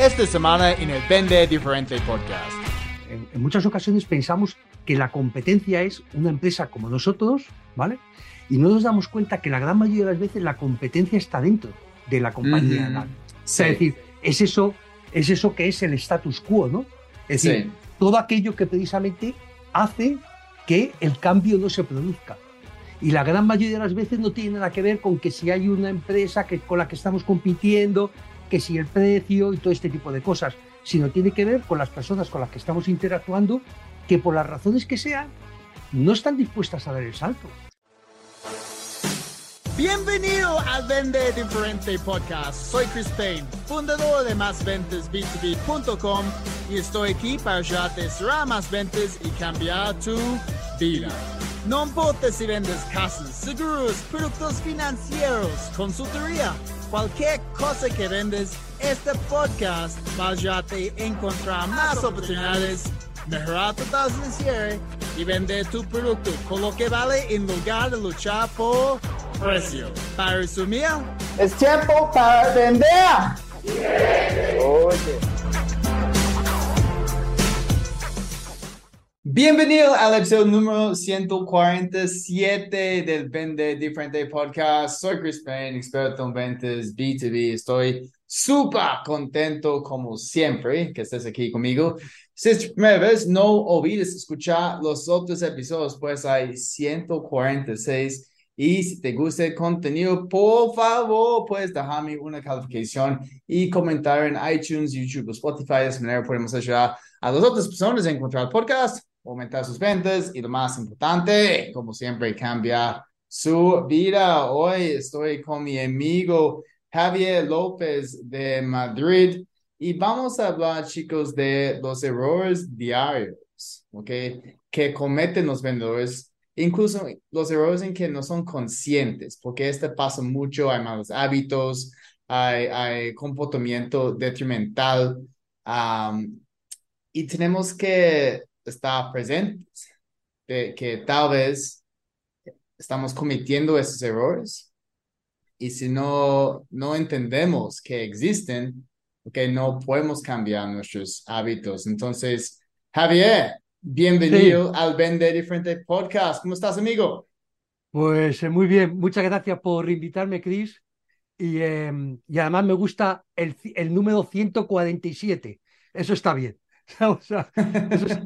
esta semana en el Vende Diferente Podcast. En, en muchas ocasiones pensamos que la competencia es una empresa como nosotros, ¿vale? Y no nos damos cuenta que la gran mayoría de las veces la competencia está dentro de la compañía. O sea, Sí. es decir, es eso, es eso que es el status quo, ¿no? Es decir, Sí. todo aquello que precisamente hace que el cambio no se produzca. Y la gran mayoría de las veces no tiene nada que ver con que si hay una empresa que, con la que estamos compitiendo, que si el precio y todo este tipo de cosas, sino tiene que ver con las personas con las que estamos interactuando que por las razones que sean no están dispuestas a dar el salto. Bienvenido al Vende Diferente Podcast. Soy Chris Payne, fundador de MásVentesB2B.com y estoy aquí para ayudarte a cerrar más ventas y cambiar tu vida. No importa si vendes casas, seguros, productos financieros, consultoría, cualquier cosa que vendes, este podcast va a ayudarte a encontrar más oportunidades, mejorar tu tasa de cierre y vender tu producto con lo que vale en lugar de luchar por precio. Para resumir, Es tiempo para vender. Oye. Bienvenido al episodio número 147 del Vende Diferente Podcast. Soy Chris Payne, experto en ventas B2B. Estoy súper contento como siempre que estés aquí conmigo. Si es tu primera vez, no olvides escuchar los otros episodios, pues hay 146. Y si te gusta el contenido, por favor, puedes dejarme una calificación y comentar en iTunes, YouTube o Spotify. De esa manera podemos ayudar a las otras personas a encontrar el podcast, aumentar sus ventas y lo más importante, como siempre, cambiar su vida. Hoy estoy con mi amigo Javier López de Madrid y vamos a hablar, chicos, de los errores diarios, ¿ok? Que cometen los vendedores incluso los errores en que no son conscientes, porque este pasa mucho, hay malos hábitos, hay, hay comportamiento detrimental, am, y tenemos que estar presentes de que tal vez estamos cometiendo esos errores, y si no, no entendemos que existen, que no podemos cambiar nuestros hábitos. Entonces, Javier, bienvenido al Vende Diferente Podcast. ¿Cómo estás, amigo? Pues eh, muy bien, muchas gracias por invitarme, Chris. Y, eh, y además me gusta el, el número 147. Eso está bien. O sea, eso, es-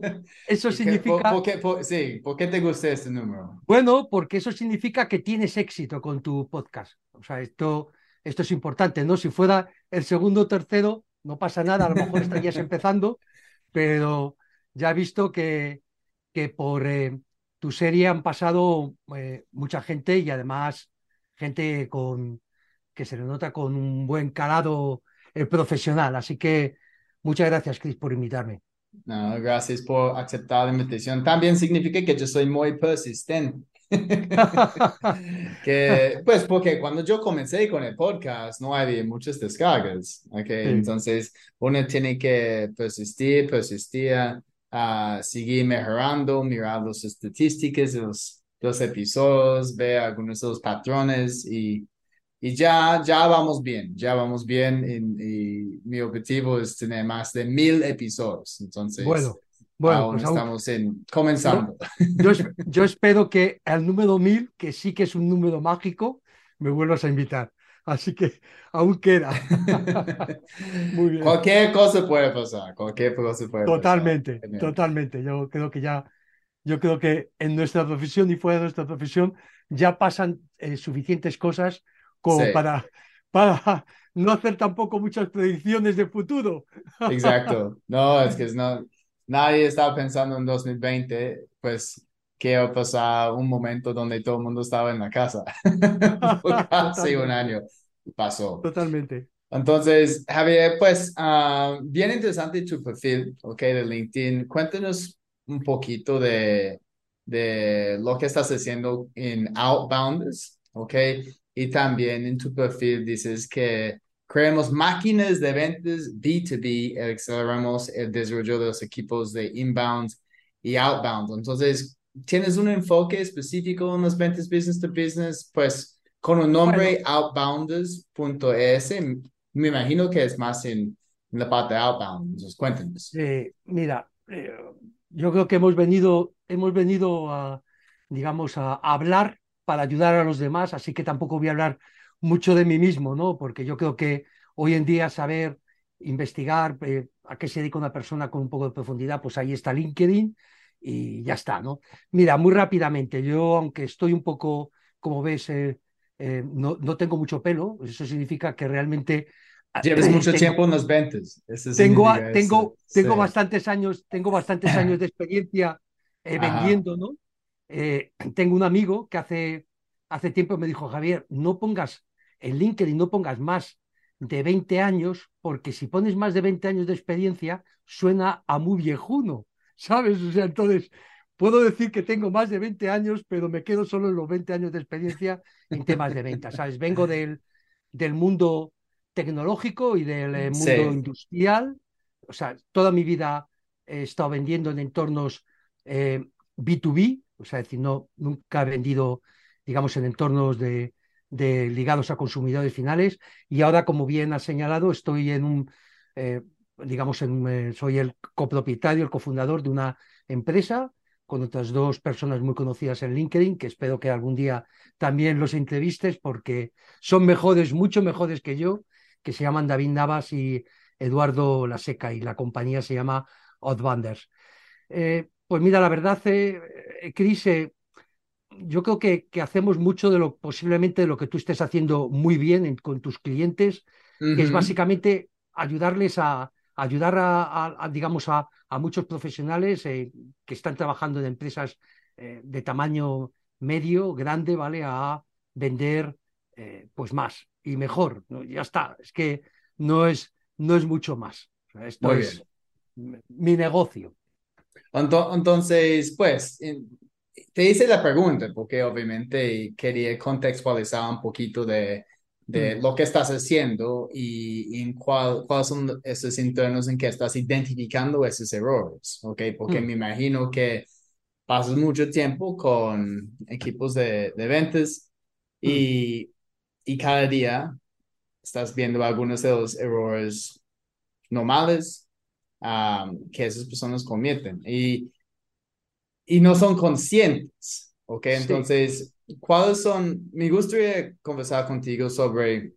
eso ¿Por qué- significa, por- por qué- por- sí, ¿por qué te gusta este número? bueno, porque eso significa que tienes éxito con tu podcast. O sea, esto, esto es importante, ¿no? Si fuera el segundo o tercero, no pasa nada, a lo mejor estarías empezando, pero ya he visto que, que por eh, tu serie han pasado eh, mucha gente y además gente con que se le nota con un buen calado eh, profesional. Así que muchas gracias, Chris, por invitarme. No, gracias por aceptar la invitación. También significa que yo soy muy persistente. que, pues, porque cuando yo comencé con el podcast no había muchas descargas, ¿ok? Entonces, uno tiene que persistir, persistir, ah, seguir mejorando, mirar las estadísticas los, los episodios, ver algunos de los patrones y, y ya, ya vamos bien, ya vamos bien y, y mi objetivo es tener más de mil episodios. Entonces, Bueno, bueno, aún pues aún- estamos en, comenzando. yo, yo espero que al número 1000, que sí que es un número mágico, me vuelvas a invitar. Así que aún queda. Muy bien. Cualquier cosa puede pasar, cualquier cosa puede pasar. Totalmente, totalmente. Yo creo que ya, yo creo que en nuestra profesión y fuera de nuestra profesión ya pasan eh, suficientes cosas como Sí. para, para no hacer tampoco muchas predicciones de futuro. Exacto. No, es que no, nadie estaba pensando en 2020, pues que iba a pasar un momento donde todo el mundo estaba en la casa. Casi un año pasó. Totalmente. Entonces, Javier, pues, ah, bien interesante tu perfil, ok, de LinkedIn. Cuéntanos un poquito de, de lo que estás haciendo en Outbounders, ok, y también en tu perfil dices que creamos máquinas de ventas B2B y aceleramos el desarrollo de los equipos de inbound y outbound. Entonces, ¿tienes un enfoque específico en las ventas business to business? Pues, con un nombre outbounders.es, me imagino que es más en en la parte outbound. Entonces, cuéntenos. Eh, mira, eh, yo creo que hemos venido, hemos venido a, digamos, a hablar para ayudar a los demás, así que tampoco voy a hablar mucho de mí mismo, ¿no? Porque yo creo que hoy en día saber investigar eh, a qué se dedica una persona con un poco de profundidad, pues ahí está LinkedIn y ya está, ¿no? Mira, muy rápidamente, yo aunque estoy un poco, como ves, eh, eh, no, no, tengo mucho pelo, eso significa que realmente... Llevas mucho tengo, tiempo en los ventas. Tengo, tengo, tengo sí. bastantes años, tengo bastantes años de experiencia vendiendo, ¿no? tengo un amigo que hace, hace tiempo me dijo, Javier, no pongas en LinkedIn, no pongas más de 20 años, porque si pones más de 20 años de experiencia, suena a muy viejuno, ¿sabes? O sea, entonces, puedo decir que tengo más de 20 años, pero me quedo solo en los 20 años de experiencia en temas de ventas, ¿sabes? Vengo del, del mundo tecnológico y del eh, mundo sí. industrial, o sea, toda mi vida he estado vendiendo en entornos eh, B2B, o sea, decir, no, nunca he vendido, digamos, en entornos de, ligados a consumidores finales y ahora, como bien ha señalado, estoy en un, eh, digamos, en, eh, soy el copropietario, el cofundador de una empresa con otras dos personas muy conocidas en LinkedIn, que espero que algún día también los entrevistes porque son mejores, mucho mejores que yo, que se llaman David Navas y Eduardo Laseca y la compañía se llama Oddbanders. Eh, pues mira, la verdad, eh, Cris, eh, yo creo que, que, hacemos mucho de lo posiblemente de lo que tú estés haciendo muy bien en, con tus clientes, uh -huh. que es básicamente ayudarles a ayudar a, a, a digamos a, a, muchos profesionales eh, que están trabajando en empresas eh, de tamaño medio, grande, vale, a vender eh, pues más y mejor. ¿no? Ya está. Es que no es no es mucho más. O sea, esto muy es bien. mi negocio. Entonces, pues, te hice la pregunta porque obviamente quería contextualizar un poquito de, de mm. lo que estás haciendo y, y en cuál, cuáles son esos internos en que estás identificando esos errores, ¿ok? Porque mm. me imagino que pasas mucho tiempo con equipos de, de ventas y, mm. y cada día estás viendo algunos de los errores normales um, que esas personas cometen y, y no son conscientes, ¿ok? Entonces, sí. ¿cuáles son? Me gustaría conversar contigo sobre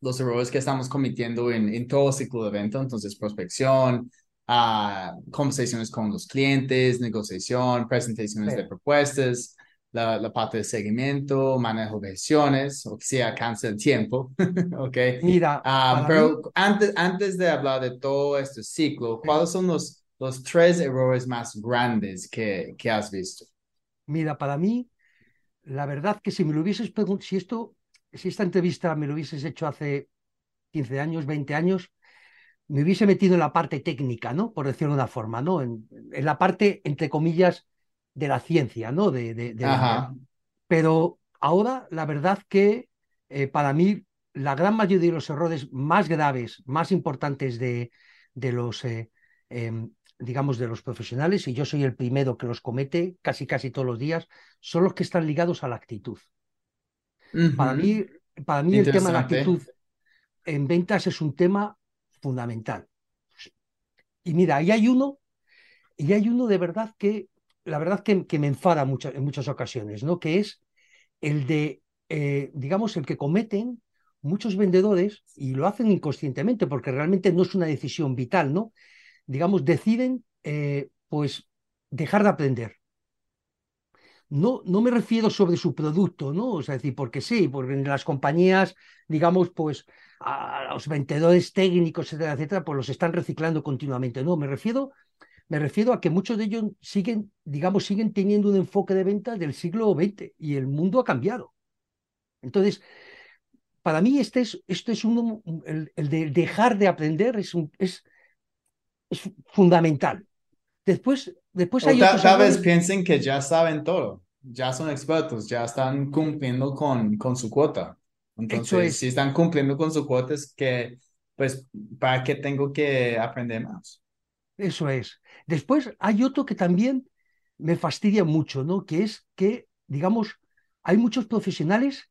los errores que estamos cometiendo en, en todo ciclo de venta, entonces prospección, uh, conversaciones con los clientes, negociación, presentaciones sí. de propuestas, la, la, parte de seguimiento, manejo de gestiones, o sea, alcance el tiempo, ¿ok? Mira, um, pero mí... antes, antes de hablar de todo este ciclo, ¿cuáles son los, los tres errores más grandes que, que has visto? Mira, para mí, la verdad que si me lo hubieses preguntado, si esto, si esta entrevista me lo hubieses hecho hace 15 años, 20 años, me hubiese metido en la parte técnica, ¿no? Por decirlo de una forma, ¿no? En, en la parte, entre comillas, de la ciencia, ¿no? De, de, de Pero ahora, la verdad que eh, para mí la gran mayoría de los errores más graves, más importantes de, de los, eh, eh, digamos, de los profesionales, y yo soy el primero que los comete casi casi todos los días, son los que están ligados a la actitud. Uh -huh. Para mí, para mí el tema de la actitud en ventas es un tema fundamental. Y mira, ahí hay uno, y hay uno de verdad que la verdad que, me enfada mucho, en muchas ocasiones, ¿no? Que es el de, eh, digamos, el que cometen muchos vendedores y lo hacen inconscientemente porque realmente no es una decisión vital, ¿no? Digamos, deciden, eh, pues, dejar de aprender. No, no me refiero sobre su producto, ¿no? O sea, decir, porque sí, porque en las compañías, digamos, pues, a los vendedores técnicos, etcétera, etcétera, pues los están reciclando continuamente. No, me refiero me refiero a que muchos de ellos siguen, digamos, siguen teniendo un enfoque de venta del siglo XX y el mundo ha cambiado. Entonces, para mí este es, este es uno, el, el de dejar de aprender es, un, es, es fundamental. Después, después hay otros tal vez piensen que ya saben todo, ya son expertos, ya están cumpliendo con, con su cuota. Entonces, es. si están cumpliendo con su cuota, es que, pues, ¿para qué tengo que aprender más? Eso es. Después hay otro que también me fastidia mucho, ¿no? Que es que, digamos, hay muchos profesionales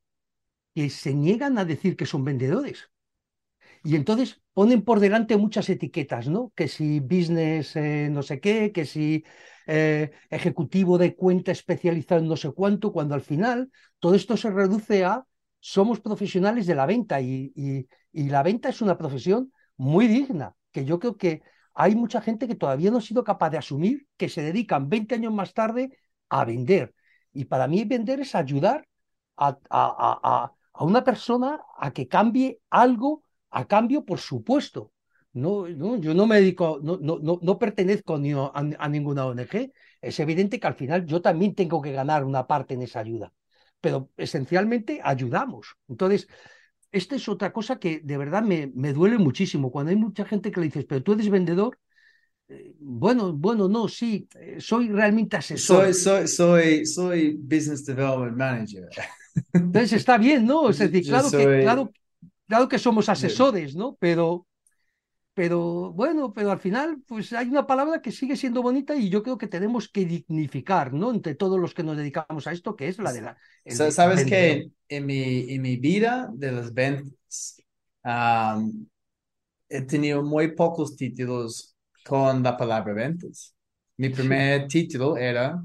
que se niegan a decir que son vendedores. Y entonces, ponen por delante muchas etiquetas, ¿no? Que si business eh, no sé qué, que si eh, ejecutivo de cuenta especializado en no sé cuánto, cuando al final todo esto se reduce a somos profesionales de la venta y, y la venta es una profesión muy digna, que yo creo que hay mucha gente que todavía no ha sido capaz de asumir que se dedican 20 años más tarde a vender. Y para mí vender es ayudar a, a, a, una persona a que cambie algo a cambio, por supuesto. No, no, yo no me dedico, no, no, no, pertenezco a, a, ninguna ONG. Es evidente que al final yo también tengo que ganar una parte en esa ayuda, pero esencialmente ayudamos. Entonces, esta es otra cosa que de verdad me, me duele muchísimo. Cuando hay mucha gente que le dices, pero tú eres vendedor, eh, bueno, bueno, no, sí, eh, soy realmente asesor. Soy, soy, soy, soy Business Development Manager. Entonces está bien, ¿no? Es decir, claro, que, claro, claro que somos asesores, ¿no? Pero, pero bueno, pero al final, pues hay una palabra que sigue siendo bonita y yo creo que tenemos que dignificar, ¿no? Entre todos los que nos dedicamos a esto, que es la de la. Sabes que en mi, en mi vida de las ventas he tenido muy pocos títulos con la palabra ventas. Mi primer título era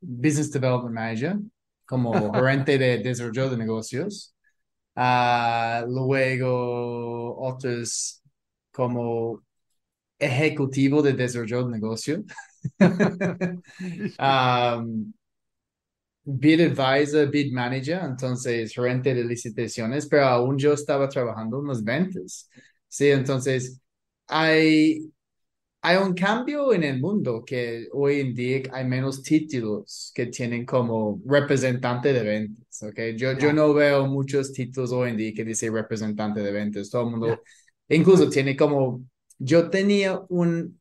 Business Development Manager, como gerente de desarrollo de negocios. Uh, luego otros como ejecutivo de desarrollo de negocio. um, bid advisor, bid manager, entonces gerente de licitaciones, pero aún yo estaba trabajando en las ventas. Sí, entonces hay, hay un cambio en el mundo que hoy en día hay menos títulos que tienen como representante de ventas, ¿ok? Yo, yo no veo muchos títulos hoy en día que dice representante de ventas. Todo el mundo, incluso tiene como, yo tenía un,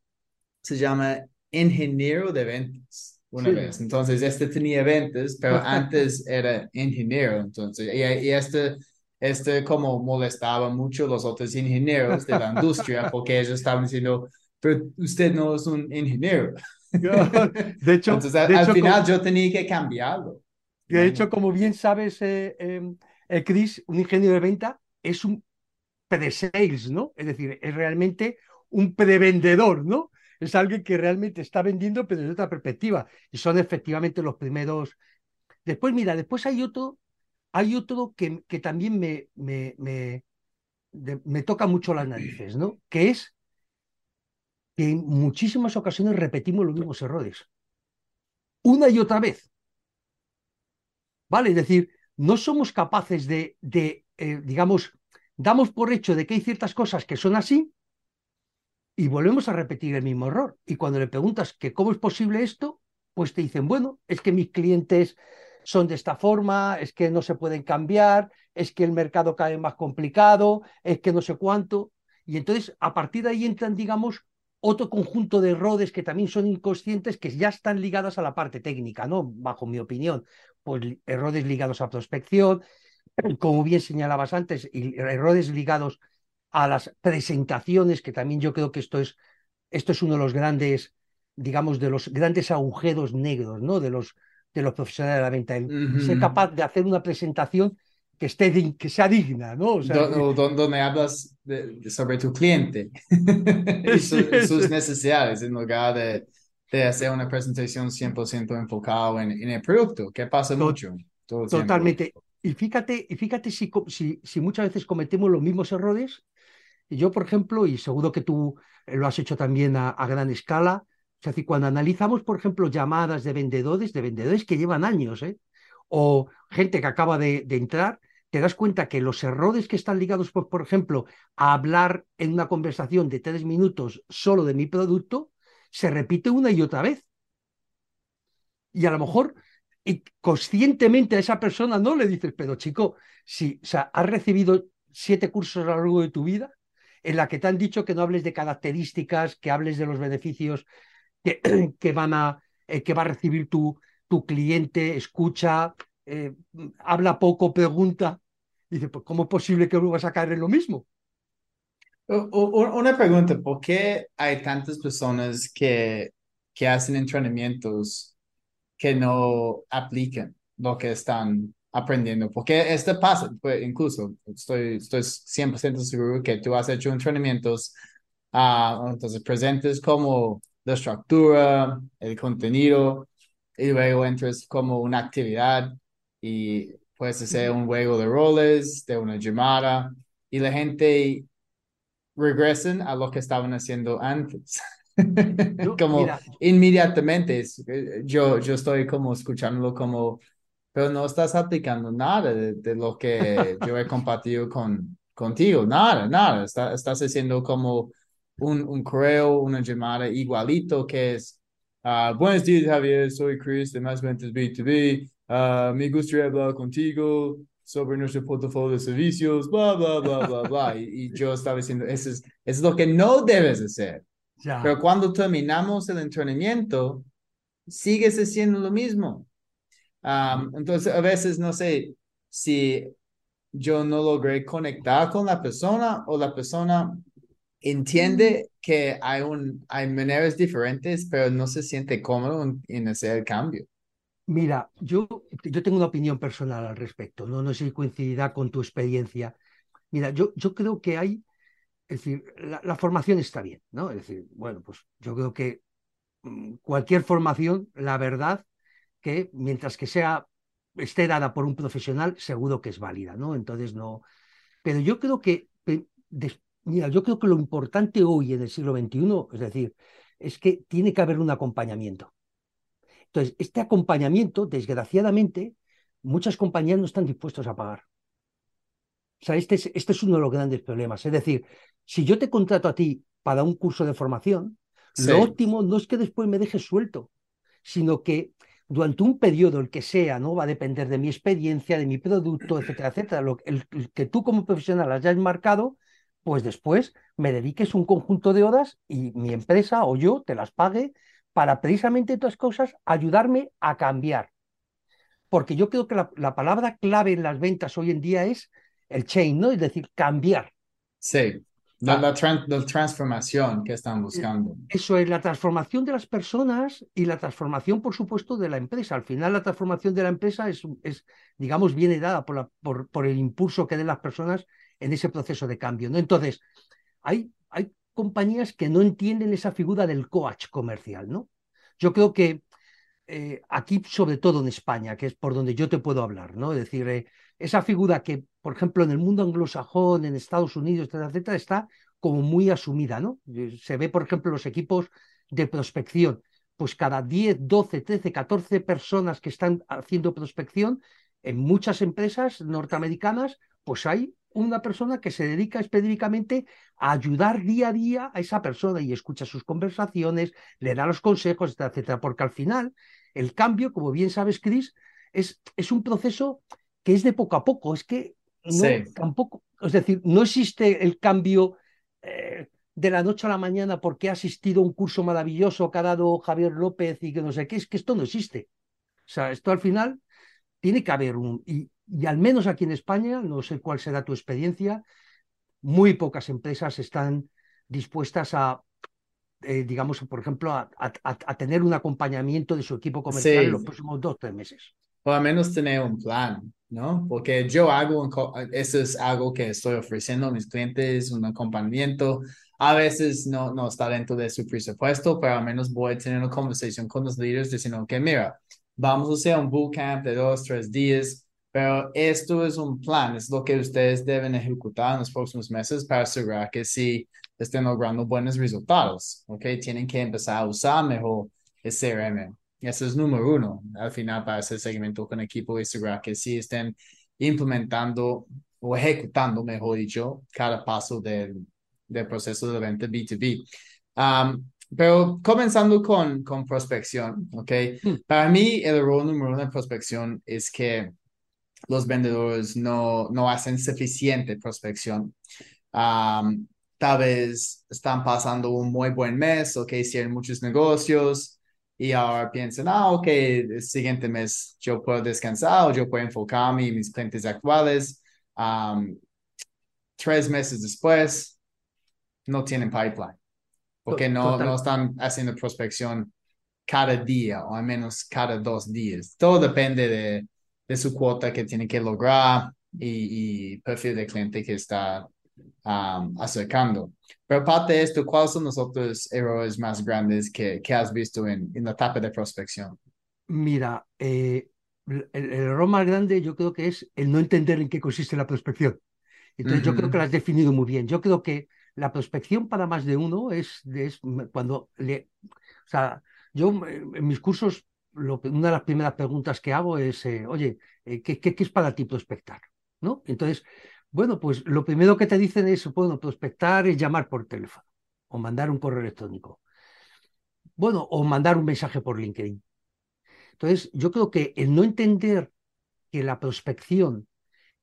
se llama ingeniero de ventas una vez. Entonces, este tenía ventas, pero antes era ingeniero. Entonces, y, y este, este como molestaba mucho los otros ingenieros de la industria porque ellos estaban diciendo, pero usted no es un ingeniero. De hecho, Entonces, al, final yo tenía que cambiarlo. De hecho, como bien sabes, eh, em, eh, Chris, un ingeniero de venta es un pre-sales, ¿no? Es decir, es realmente un prevendedor, ¿no? es alguien que realmente está vendiendo, pero desde otra perspectiva. Y son efectivamente los primeros. Después, mira, después hay otro, hay otro que, que también me, me, me, me toca mucho las narices, ¿no? Que es que en muchísimas ocasiones repetimos los mismos errores. Una y otra vez. ¿Vale? Es decir, no somos capaces de, de eh, digamos, damos por hecho de que hay ciertas cosas que son así y volvemos a repetir el mismo error. Y cuando le preguntas que cómo es posible esto, pues te dicen, bueno, es que mis clientes son de esta forma, es que no se pueden cambiar, es que el mercado cae más complicado, es que no sé cuánto. Y entonces, a partir de ahí entran, digamos, otro conjunto de errores que también son inconscientes, que ya están ligados a la parte técnica, ¿no? Bajo mi opinión. Pues errores ligados a prospección, como bien señalabas antes, y errores ligados a las presentaciones, que también yo creo que esto es, esto es uno de los grandes, digamos, de los grandes agujeros negros, ¿no? De los, de los profesionales de la venta. Ser capaz de hacer una presentación que, esté, que sea digna, ¿no? O sea, donde, hablas sobre tu cliente y sus necesidades en lugar de, de, hacer una presentación 100% enfocada en, en, el producto, que pasa mucho. totalmente. Y fíjate, y fíjate si, muchas veces cometemos los mismos errores yo, por ejemplo, y seguro que tú eh, lo has hecho también a, gran escala, es decir, cuando analizamos, por ejemplo, llamadas de vendedores, de vendedores que llevan años, ¿eh? o gente que acaba de, entrar, te das cuenta que los errores que están ligados, por, por ejemplo, a hablar en una conversación de tres minutos solo de mi producto, se repite una y otra vez. Y a lo mejor conscientemente a esa persona no le dices, pero chico, si o sea, has recibido siete cursos a lo largo de tu vida, en la que te han dicho que no hables de características, que hables de los beneficios que, que van a, eh, que va a recibir tu, tu cliente, escucha, eh, habla poco, pregunta. Dice, pues ¿cómo es posible que vas a caer en lo mismo? Una pregunta, ¿por qué hay tantas personas que, que hacen entrenamientos que no aplican lo que están aprendiendo, porque este pasa, pues incluso estoy, estoy 100% seguro que tú has hecho entrenamientos, uh, entonces presentes como la estructura, el contenido, y luego entras como una actividad y puedes hacer un juego de roles, de una llamada, y la gente regresen a lo que estaban haciendo antes. como inmediatamente, yo, yo estoy como escuchándolo como pero no estás aplicando nada de, lo que yo he compartido con, contigo, nada, nada. estás haciendo como un, un correo, una llamada igualito que es, uh, buenos días Javier, soy Chris de Más Ventas B2B, uh, me gustaría hablar contigo sobre nuestro portafolio de servicios, bla, bla, bla, bla, bla. Y, yo estaba diciendo, eso es, es lo que no debes hacer. Pero cuando terminamos el entrenamiento, sigues haciendo lo mismo entonces, a veces no sé si yo no logré conectar con la persona o la persona entiende que hay, un, hay maneras diferentes, pero no se siente cómodo en, hacer el cambio. Mira, yo, yo tengo una opinión personal al respecto, no, no sé si coincidirá con tu experiencia. Mira, yo, yo creo que hay, es decir, la, formación está bien, ¿no? Es decir, bueno, pues yo creo que mm, cualquier formación, la verdad, que mientras que sea esté dada por un profesional, seguro que es válida, ¿no? Entonces no. Pero yo creo que, mira, yo creo que lo importante hoy en el siglo XXI, es decir, es que tiene que haber un acompañamiento. Entonces, este acompañamiento, desgraciadamente, muchas compañías no están dispuestas a pagar. Sea, este es, este es uno de los grandes problemas. Es decir, si yo te contrato a ti para un curso de formación, lo óptimo no es que después me dejes suelto, sino que durante un periodo, el que sea, ¿no? Va a depender de mi experiencia, de mi producto, etcétera, etcétera. Lo, el, que tú como profesional hayas marcado, pues después me dediques un conjunto de horas y mi empresa o yo te las pague para precisamente todas cosas ayudarme a cambiar. Porque yo creo que la, la palabra clave en las ventas hoy en día es el chain, ¿no? Es decir, cambiar. Sí. La, la, transformación que están buscando. Eso es la transformación de las personas y la transformación, por supuesto, de la empresa. Al final, la transformación de la empresa es, es digamos, viene dada por, la, por, por, el impulso que den las personas en ese proceso de cambio. ¿no? Entonces, hay, hay compañías que no entienden esa figura del coach comercial. ¿no? Yo creo que eh, aquí, sobre todo en España, que es por donde yo te puedo hablar, ¿no? Es decir, eh, esa figura que, por ejemplo, en el mundo anglosajón, en Estados Unidos, etcétera, etcétera, está como muy asumida, ¿no? Eh, se ve, por ejemplo, los equipos de prospección, pues cada 10, 12, 13, 14 personas que están haciendo prospección en muchas empresas norteamericanas, pues hay una persona que se dedica específicamente a ayudar día a día a esa persona y escucha sus conversaciones, le da los consejos, etcétera, etcétera. Porque al final, el cambio, como bien sabes, Chris, es, es un proceso que es de poco a poco. Es que no, tampoco, es decir, no existe el cambio eh, de la noche a la mañana porque ha asistido a un curso maravilloso que ha dado Javier López y que no sé qué, es que esto no existe. O sea, esto al final tiene que haber un, y, y al menos aquí en España, no sé cuál será tu experiencia, muy pocas empresas están dispuestas a, eh, digamos, por ejemplo, a, a, tener un acompañamiento de su equipo comercial en los próximos dos, tres meses. O al menos tener un plan, ¿no? Porque yo hago, eso es algo que estoy ofreciendo a mis clientes, un acompañamiento. A veces no, no está dentro de su presupuesto, pero al menos voy a tener una conversación con los líderes diciendo que, mira, vamos a hacer un bootcamp de dos, tres días pero esto es un plan, es lo que ustedes deben ejecutar en los próximos meses para asegurar que sí estén logrando buenos resultados, ¿ok? Tienen que empezar a usar mejor el CRM. Eso es número uno, al final para hacer seguimiento con equipo y asegurar que sí estén implementando o ejecutando, mejor dicho, cada paso del, del proceso de venta B2B. Um, pero comenzando con, con prospección, ¿ok? Hmm. Para mí el error número uno de prospección es que los vendedores no, no hacen suficiente prospección. tal vez están pasando un muy buen mes, o que hicieron muchos negocios y ahora piensan, ah, ok, el siguiente mes yo puedo descansar o yo puedo enfocarme en mis clientes actuales. tres meses después, no tienen pipeline, porque no, no están haciendo prospección cada día o al menos cada dos días. Todo depende de de su cuota que tiene que lograr y, y perfil de cliente que está um, acercando. Pero aparte de esto, ¿cuáles son los otros errores más grandes que, que has visto en, en, la etapa de prospección? Mira, eh, el, el, error más grande yo creo que es el no entender en qué consiste la prospección. Entonces uh -huh. yo creo que lo has definido muy bien. Yo creo que la prospección para más de uno es, es cuando le... O sea, yo en mis cursos, lo, una de las primeras preguntas que hago es, eh, oye, eh, ¿qué, ¿qué, es para ti prospectar? ¿No? Entonces, bueno, pues lo primero que te dicen es, bueno, prospectar es llamar por teléfono o mandar un correo electrónico. Bueno, o mandar un mensaje por LinkedIn. Entonces, yo creo que el no entender que la prospección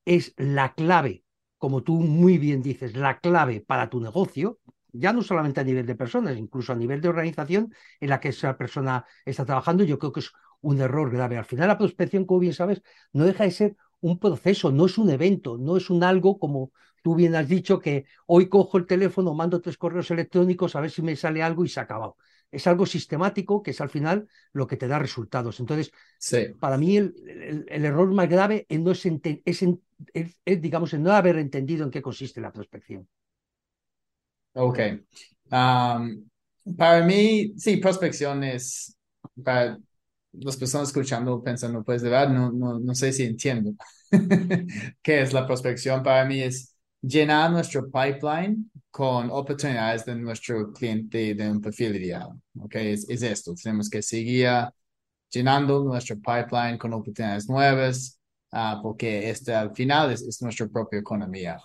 es la clave, como tú muy bien dices, la clave para tu negocio, ya no solamente a nivel de personas, incluso a nivel de organización en la que esa persona está trabajando, yo creo que es un error grave. Al final, la prospección, como bien sabes, no deja de ser un proceso, no es un evento, no es un algo como tú bien has dicho que hoy cojo el teléfono, mando tres correos electrónicos a ver si me sale algo y se ha acabado. Es algo sistemático que es al final lo que te da resultados. Entonces, sí. para mí el, el, el, error más grave es, no es, es, es, es, digamos, el no haber entendido en qué consiste la prospección. Ok. Um, para mí, sí, prospección es, para las personas escuchando pensando, pues de verdad, no, no, no sé si entiendo qué es la prospección. Para mí es llenar nuestro pipeline con oportunidades de nuestro cliente de un perfil ideal. Ok, es, es esto. Tenemos que seguir llenando nuestro pipeline con oportunidades nuevas, uh, porque este al final es, es nuestra propia economía.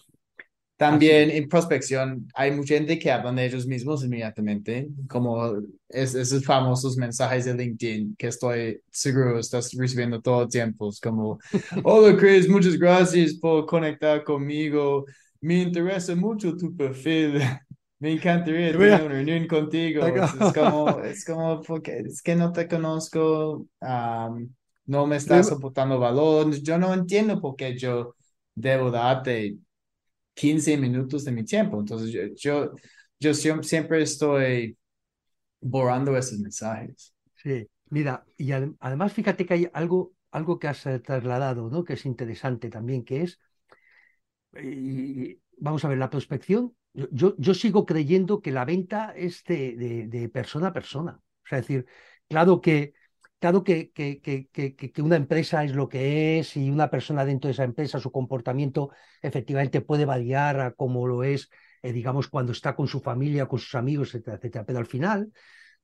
También en prospección hay mucha gente que hablan de ellos mismos inmediatamente, como es, esos famosos mensajes de LinkedIn que estoy seguro estás recibiendo todo el tiempo. Es como, hola Chris, muchas gracias por conectar conmigo. Me interesa mucho tu perfil. Me encantaría tener una reunión contigo. Es como, es como, porque es que no te conozco, um, no me estás aportando valor. Yo no entiendo por qué yo debo darte 15 minutos de mi tiempo. Entonces, yo, yo, yo siempre estoy borrando esos mensajes. Sí, mira, y ad además fíjate que hay algo, algo que has trasladado, ¿no? Que es interesante también, que es, y, vamos a ver, la prospección. Yo, yo sigo creyendo que la venta es de, de, de persona a persona. O sea, es decir, claro que Claro que, que, que, que, una empresa es lo que es y una persona dentro de esa empresa, su comportamiento efectivamente puede variar a como lo es, eh, digamos, cuando está con su familia, con sus amigos, etcétera, etcétera. Pero al final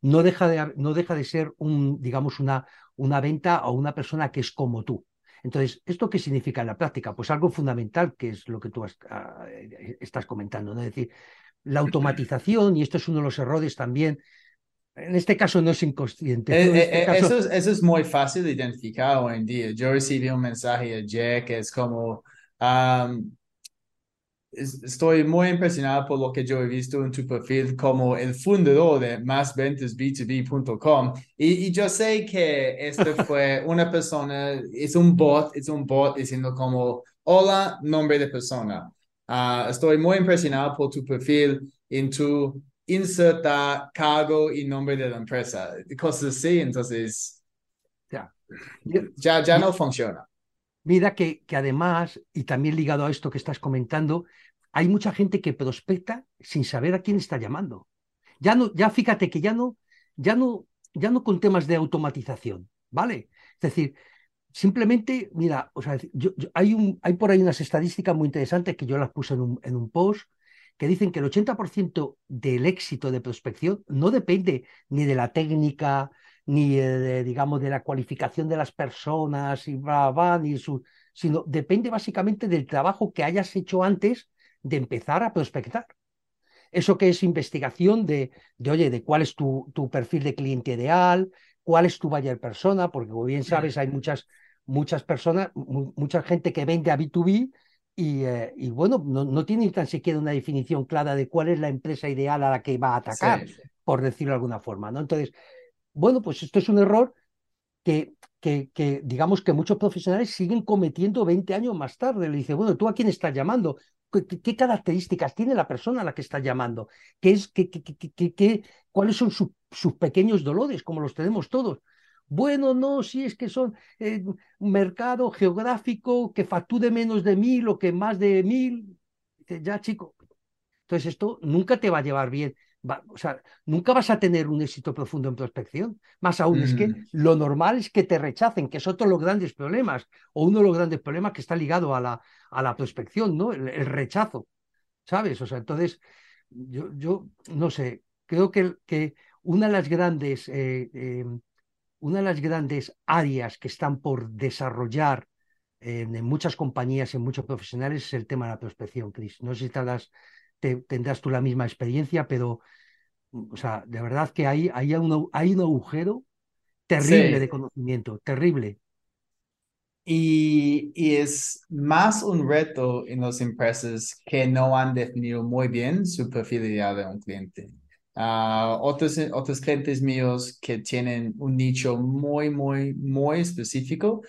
no deja de, no deja de ser un, digamos, una, una venta a una persona que es como tú. Entonces, ¿esto qué significa en la práctica? Pues algo fundamental, que es lo que tú has, uh, estás comentando, ¿no? Es decir, la automatización, y esto es uno de los errores también en este caso no es inconsciente. Eh, este eh, caso... eso, es, eso, es, muy fácil de identificar hoy en día. Yo recibí un mensaje ayer que es como, um, es, estoy muy impresionado por lo que yo he visto en tu perfil como el fundador de másventasb2b.com y, y yo sé que esto fue una persona, es un bot, es un bot diciendo como, hola, nombre de persona. Uh, estoy muy impresionado por tu perfil en tu inserta cargo y nombre de la empresa, cosas así, entonces ya, ya, ya no funciona. Mira que, que además, y también ligado a esto que estás comentando, hay mucha gente que prospecta sin saber a quién está llamando. Ya no, ya fíjate que ya no, ya no, ya no con temas de automatización, ¿vale? Es decir, simplemente, mira, o sea, yo, yo, hay, un, hay por ahí unas estadísticas muy interesantes que yo las puse en un, en un post, que dicen que el 80% del éxito de prospección no depende ni de la técnica, ni de, digamos, de la cualificación de las personas, y bla, bla, ni su, sino depende básicamente del trabajo que hayas hecho antes de empezar a prospectar. Eso que es investigación de, de oye, de cuál es tu, tu, perfil de cliente ideal, cuál es tu buyer persona, porque como bien sabes, hay muchas, muchas personas, mucha gente que vende a B2B y, eh, y, bueno, no, no tiene tan siquiera una definición clara de cuál es la empresa ideal a la que va a atacar, sí. por decirlo de alguna forma, ¿no? Entonces, bueno, pues esto es un error que, que, que, digamos que muchos profesionales siguen cometiendo 20 años más tarde. Le dice, bueno, ¿tú a quién estás llamando? ¿Qué, qué características tiene la persona a la que estás llamando? ¿Qué es, qué, qué, qué, qué, cuáles son su, sus pequeños dolores, como los tenemos todos? Bueno, no, si es que son eh, un mercado geográfico que facture menos de mil o que más de mil. Ya, chico. Entonces esto nunca te va a llevar bien. o sea, nunca vas a tener un éxito profundo en prospección. Más aún, es que Mm. lo normal es que te rechacen, que es otro de los grandes problemas, o uno de los grandes problemas que está ligado a la, a la prospección, ¿no? El, el rechazo, ¿sabes? O sea, entonces, yo, yo no sé, creo que, que una de las grandes, eh, eh, una de las grandes áreas que están por desarrollar eh, en muchas compañías en muchos profesionales es el tema de la prospección, Chris. No sé si te tendrás tú la misma experiencia, pero, o sea, de verdad que hay, hay, un, hay un agujero terrible Sí. de conocimiento, terrible. Y, y es más un reto en las empresas que no han definido muy bien su fidelidad de un cliente. Ah, otros, otros clientes míos que tienen un nicho muy, muy, muy específico,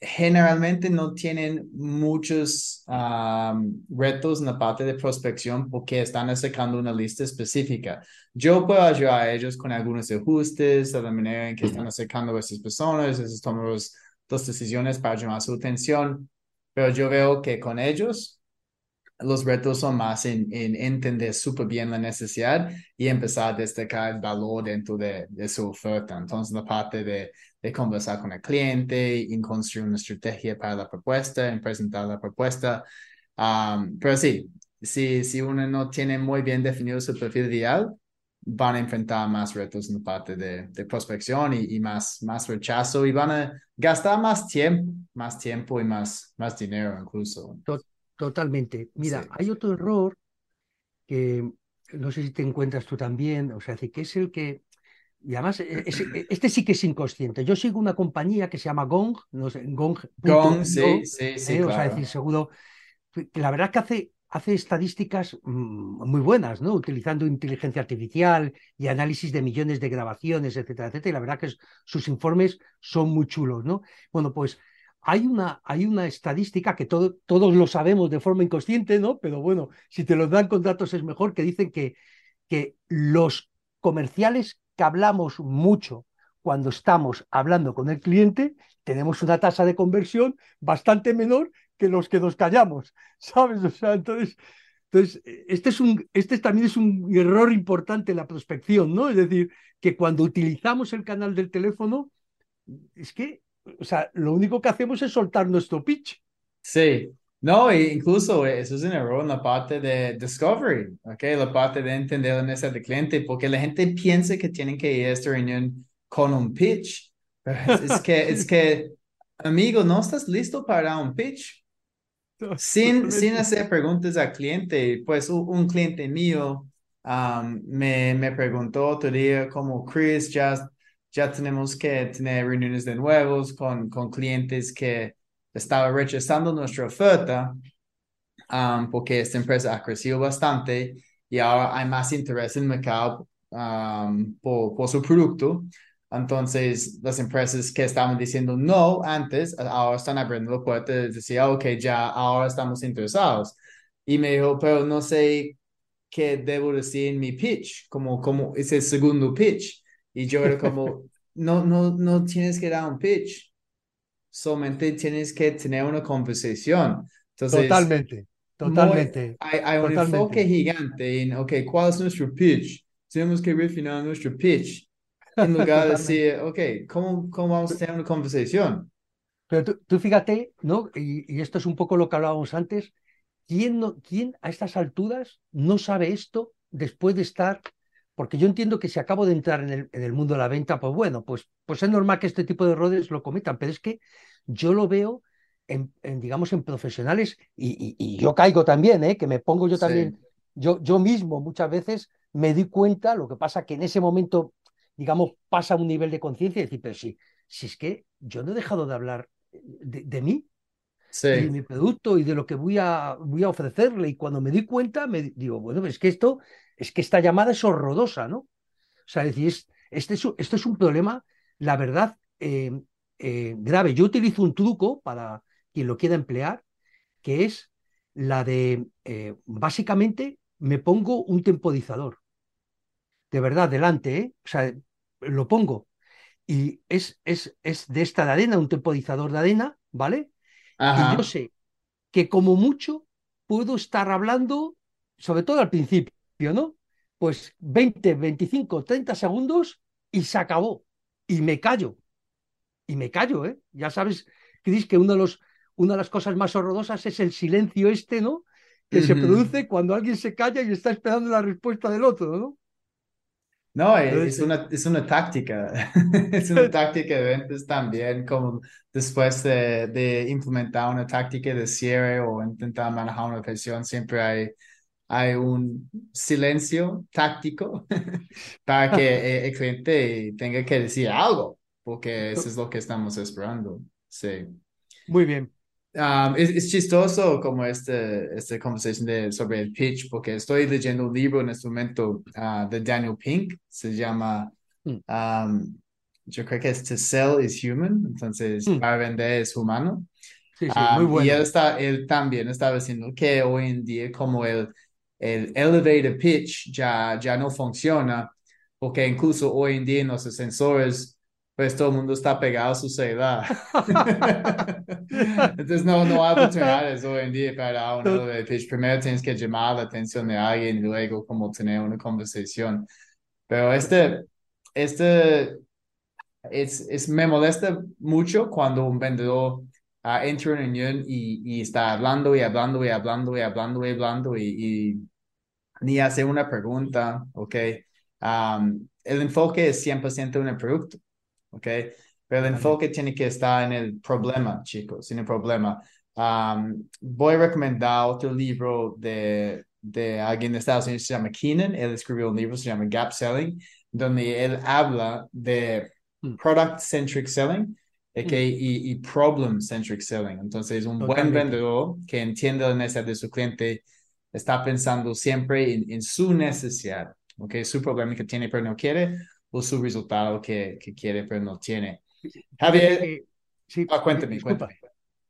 generalmente no tienen muchos am, retos en la parte de prospección porque están sacando una lista específica. Yo puedo ayudar a ellos con algunos ajustes, a la manera en que están acercando a esas personas, esos tomamos las decisiones para llamar su atención, pero yo veo que con ellos los retos son más en, en entender súper bien la necesidad y empezar a destacar el valor dentro de, su oferta. Entonces, la parte de, conversar con el cliente, en construir una estrategia para la propuesta, en presentar la propuesta. Pero sí, si, si uno no tiene muy bien definido su perfil ideal, van a enfrentar más retos en la parte de, de prospección y, y, más, más rechazo y van a gastar más tiempo, más tiempo y más, más dinero incluso. Totalmente. Mira, Sí. hay otro error que no sé si te encuentras tú también, o sea, que es el que, y además, e- es- e- este sí que es inconsciente. Yo sigo una compañía que se llama Gong, no sé, Gong. Gong, sí, sí, sí, ¿eh? O sea, decir, seguro, que la verdad que hace, hace estadísticas mm, muy buenas, ¿no? Utilizando inteligencia artificial y análisis de millones de grabaciones, etcétera, etcétera. Y la verdad que es- sus informes son muy chulos, ¿no? Bueno, pues hay una, hay una estadística que todo- todos lo sabemos de forma inconsciente, ¿no? Pero bueno, si te lo dan con datos es mejor, que dicen que, que los comerciales que hablamos mucho cuando estamos hablando con el cliente, tenemos una tasa de conversión bastante menor que los que nos callamos, ¿sabes? O sea, entonces, entonces este, es un, este también es un error importante en la prospección, ¿no? Es decir, que cuando utilizamos el canal del teléfono, es que, o sea, lo único que hacemos es soltar nuestro pitch. Sí, no, e incluso eso es un error en la parte de discovery, ¿ok? La parte de entender la necesidad del cliente, porque la gente piensa que tienen que ir a esta reunión con un pitch. Pero es, es que, es que, amigo, no estás listo para un pitch. Sin, sin hacer preguntas al cliente, pues un, un cliente mío um, me, me preguntó otro día como Chris, ya, ya tenemos que tener reuniones de nuevos con, con clientes que estaban rechazando nuestra oferta um, porque esta empresa ha crecido bastante y ahora hay más interés en el mercado um, por, por su producto. Entonces, las empresas que estaban diciendo no antes, ahora están abriendo la puerta y decía, ok, ya ahora estamos interesados. Y me dijo, pero no sé qué debo decir en mi pitch, como, como ese segundo pitch. Y yo era como, no, no, no tienes que dar un pitch, solamente tienes que tener una conversación. Entonces, Totalmente, totalmente. muy- hay, hay un totalmente. enfoque gigante en, ok, ¿cuál es nuestro pitch? Tenemos que refinar nuestro pitch. En lugar de decir, ok, ¿cómo, ¿cómo vamos a tener una conversación? Pero tú, tú fíjate, ¿no? Y, y esto es un poco lo que hablábamos antes. ¿Quién, no, ¿Quién a estas alturas no sabe esto después de estar? Porque yo entiendo que si acabo de entrar en el, en el mundo de la venta, pues bueno, pues, pues es normal que este tipo de errores lo cometan, pero es que yo lo veo en, en, digamos, en profesionales y, y- y yo caigo también, ¿eh? Que me pongo yo Sí. también, yo, yo mismo muchas veces me di cuenta, lo que pasa que en ese momento, digamos, pasa un nivel de conciencia y decir, pero sí, si es que yo no he dejado de hablar de, de mí y de mi producto y de lo que voy a, voy a ofrecerle. Y cuando me di cuenta, me di- digo, bueno, es que esto, es que esta llamada es horrorosa, ¿no? O sea, es decir, es- este es, esto es un problema, la verdad, eh, eh, grave. Yo utilizo un truco para quien lo quiera emplear, que es la de, eh, básicamente, me pongo un temporizador, de verdad, delante, ¿eh? O sea, lo pongo. y es, es, es de esta de arena, un tempodizador de arena, ¿vale? Ajá. Y yo sé que como mucho puedo estar hablando, sobre todo al principio, ¿no? Pues 20, 25, 30 segundos y se acabó. Y me callo. Y me callo, ¿eh? Ya sabes, Cris, que uno de los, una de las cosas más horrorosas es el silencio este, ¿no? Que se Ujú. produce cuando alguien se calla y está esperando la respuesta del otro, ¿no? No, e- Entonces, es una, es una táctica, es una táctica de ventas también, como después de, de implementar una táctica de cierre o intentar manejar una presión, siempre hay, hay un silencio táctico para que eh, el cliente tenga que decir algo, porque eso es lo que estamos esperando. Sí. Muy bien. Um, es, es chistoso como este, esta conversación de, sobre el pitch, porque estoy leyendo un libro en este momento ah, de Daniel Pink, se llama, Mm. um, yo creo que es To Sell is Human, entonces Mm. para vender es humano. Sí, sí, muy Um, y bueno. él, está, él también estaba diciendo que hoy en día como el, el elevator pitch ya, ya no funciona, porque incluso hoy en día en los ascensores, pues todo el mundo está pegado a su celular. Entonces no, no hay oportunidades hoy en día para un To- elevator pitch. Primero tienes que llamar la atención de alguien y luego como tener una conversación. Pero este, este es, es, me molesta mucho cuando un vendedor ah, entra en reunión y, y está hablando y hablando y hablando y hablando y hablando y, y ni hace una pregunta, ¿ok? Um, el enfoque es 100% en el producto, ¿ok? Pero el enfoque tiene que estar en el problema, chicos, en el problema. Um, voy a recomendar otro libro de, de alguien de Estados Unidos, se llama Keenan, él escribió un libro, se llama Gap Selling, donde él habla de Mm. product-centric selling ok, Mm. y, y problem-centric selling. Entonces, un buen Totalmente. vendedor que entiende la necesidad de su cliente está pensando siempre en, en su necesidad, ok, su problema que tiene pero no quiere o su resultado que, que quiere pero no tiene. Javier, que- sí, ah, cuéntame, disculpa, cuéntame.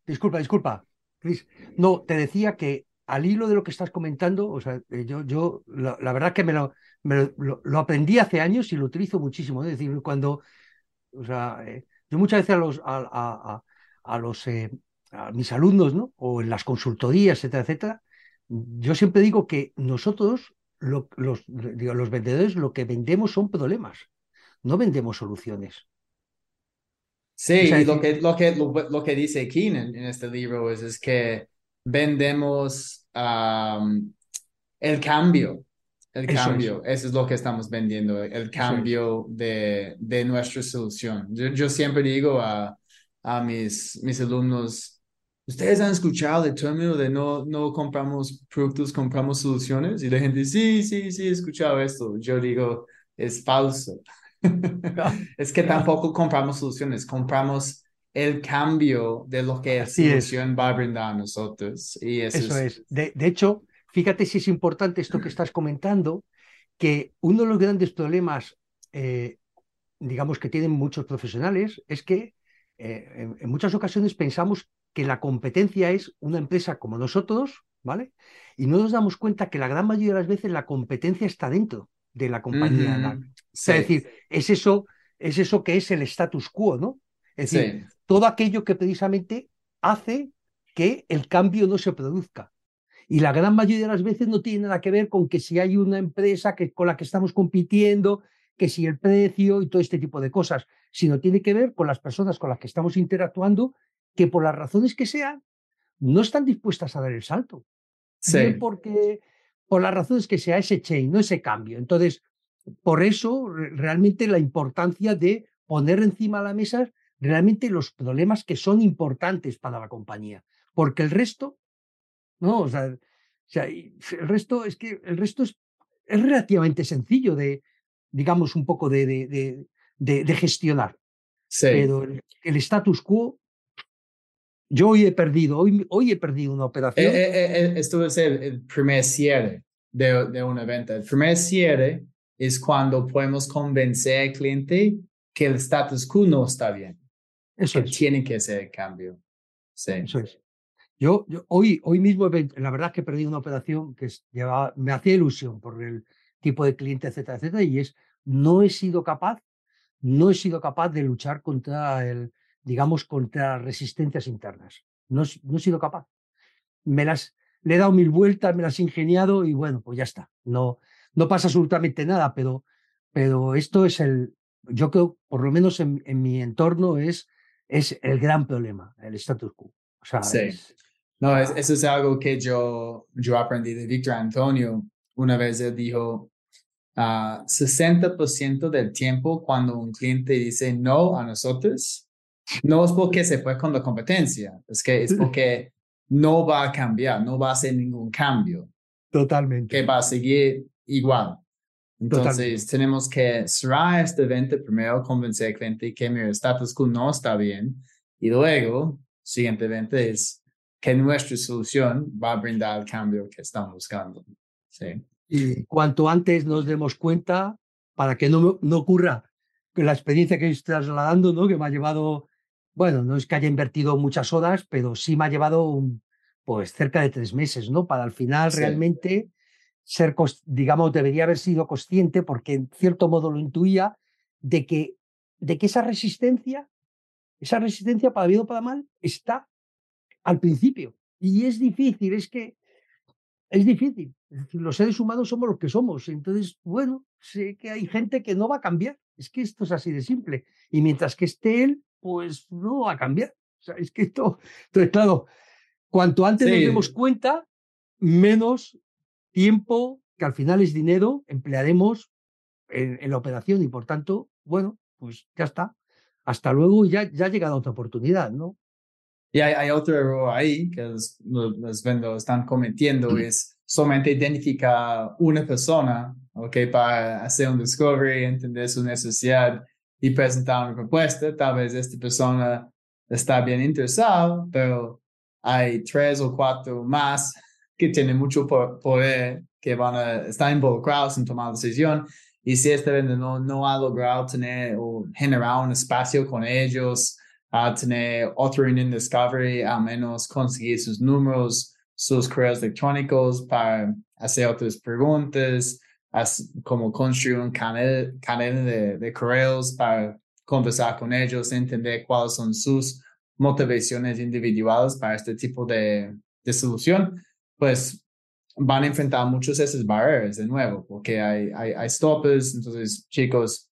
disculpa, disculpa, Cris. No, te decía que al hilo de lo que estás comentando, o sea, eh, yo, yo la, la verdad que me, lo, me lo, lo- lo aprendí hace años y lo utilizo muchísimo. Es decir, cuando, o sea, eh, yo muchas veces a los, a, a- a- a los eh, a mis alumnos, ¿no? O en las consultorías, etcétera, etcétera, yo siempre digo que nosotros, lo- los, digo, los vendedores, lo que vendemos son problemas, no vendemos soluciones. Sí, O sea, y lo que, lo que, lo, lo que dice Keenan en este libro es, es que vendemos um, el cambio, el Eso es. cambio, eso es lo que estamos vendiendo, el cambio de, de nuestra solución. Yo, yo siempre digo a, a mis, mis alumnos, ¿ustedes han escuchado el término de no, no compramos productos, compramos soluciones? Y la gente, sí, sí, sí, he escuchado esto. Yo digo, es falso. Es que tampoco compramos soluciones, compramos el cambio de lo que la Así es. solución va a brindar a nosotros. Y eso, Eso es, es. De, de hecho, fíjate si es importante esto que estás comentando, que uno de los grandes problemas, eh, digamos, que tienen muchos profesionales es que eh, en, en muchas ocasiones pensamos que la competencia es una empresa como nosotros, ¿vale? Y no nos damos cuenta que la gran mayoría de las veces la competencia está dentro de la compañía. Sea, Sí, es decir, es eso, es eso que es el status quo, ¿no? Es decir, todo aquello que precisamente hace que el cambio no se produzca. Y la gran mayoría de las veces no tiene nada que ver con que si hay una empresa que, con la que estamos compitiendo, que si el precio y todo este tipo de cosas, sino tiene que ver con las personas con las que estamos interactuando que por las razones que sean no están dispuestas a dar el salto. sí. Bien porque por las razones que sea ese change, no ese cambio. Entonces, por eso re- realmente la importancia de poner encima de la mesa realmente los problemas que son importantes para la compañía, porque el resto, no, o sea, o sea, y el resto es que el resto es, es relativamente sencillo de, digamos, un poco de, de, de- de- de gestionar, Sí. pero el, el status quo, yo hoy he perdido, hoy, hoy he perdido una Eh, operación. eh, eh, eh, esto es el, el primer cierre de, de una venta. El primer cierre es cuando podemos convencer al cliente que el status quo no está bien, Eso que es. tiene que hacer el cambio. Sí. Eso es. Yo, yo hoy, hoy mismo, la verdad que he perdido una operación que es- llevaba- me hacía ilusión por el tipo de cliente, etcétera, etcétera, y es, no he sido capaz no he sido capaz de luchar contra el, digamos, contra resistencias internas. No, no he sido capaz. Me las, le he dado mil vueltas, me las he ingeniado y bueno, pues ya está. No, no pasa absolutamente nada, pero, pero esto es el, yo creo, por lo menos en, mi entorno, es, es el gran problema, el status quo. O sea, sí. No, eso es algo que yo, yo aprendí de Víctor Antonio. Una vez él dijo, uh, ah, 60% del tiempo cuando un cliente dice no a nosotros, no es porque se fue con la competencia, es que es porque no va a cambiar, no va a hacer ningún cambio. Totalmente. Que va a seguir igual. Entonces, tenemos que cerrar este evento primero, convencer al cliente que mi status quo no está bien. Y luego, siguiente evento es que nuestra solución va a brindar el cambio que estamos buscando. Sí. Y cuanto antes nos demos cuenta, para que no, no ocurra la experiencia que estoy trasladando, ¿no? que me ha llevado, bueno, no es que haya invertido muchas horas, pero sí me ha llevado pues cerca de tres meses, ¿no? Para al final realmente ser, digamos, debería haber sido consciente, porque en cierto modo lo intuía, de que, de que esa resistencia, esa resistencia para bien o para mal, está al principio. Y es difícil, es que es difícil. los seres humanos somos los que somos. Entonces, bueno, sé que hay gente que no va a cambiar. Es que esto es así de simple. Y mientras que esté él, pues no va a cambiar. O sea, es que esto, entonces, claro, cuanto antes nos demos cuenta, menos tiempo, que al final es dinero, emplearemos en, la operación y por tanto, bueno, pues ya está. Hasta luego y ya, ya ha llegado otra oportunidad, ¿no? Y hay, otro error ahí que los, los, están cometiendo, es solamente identificar una persona, ¿ok? Para hacer un discovery, entender su necesidad y presentar una propuesta. Tal vez esta persona está bien interesada, pero hay tres o cuatro más que tienen mucho poder, que van a estar involucrados en tomar decisión. Y si este vendedor no ha logrado tener o generar un espacio con ellos, a tener otro in Discovery, al menos conseguir sus números, sus correos electrónicos para hacer otras preguntas, como construir un canal, canal de, de correos para conversar con ellos, entender cuáles son sus motivaciones individuales para este tipo de, de solución, pues van a enfrentar muchos de esas barreras de nuevo, porque hay, hay, hay stoppers, entonces chicos,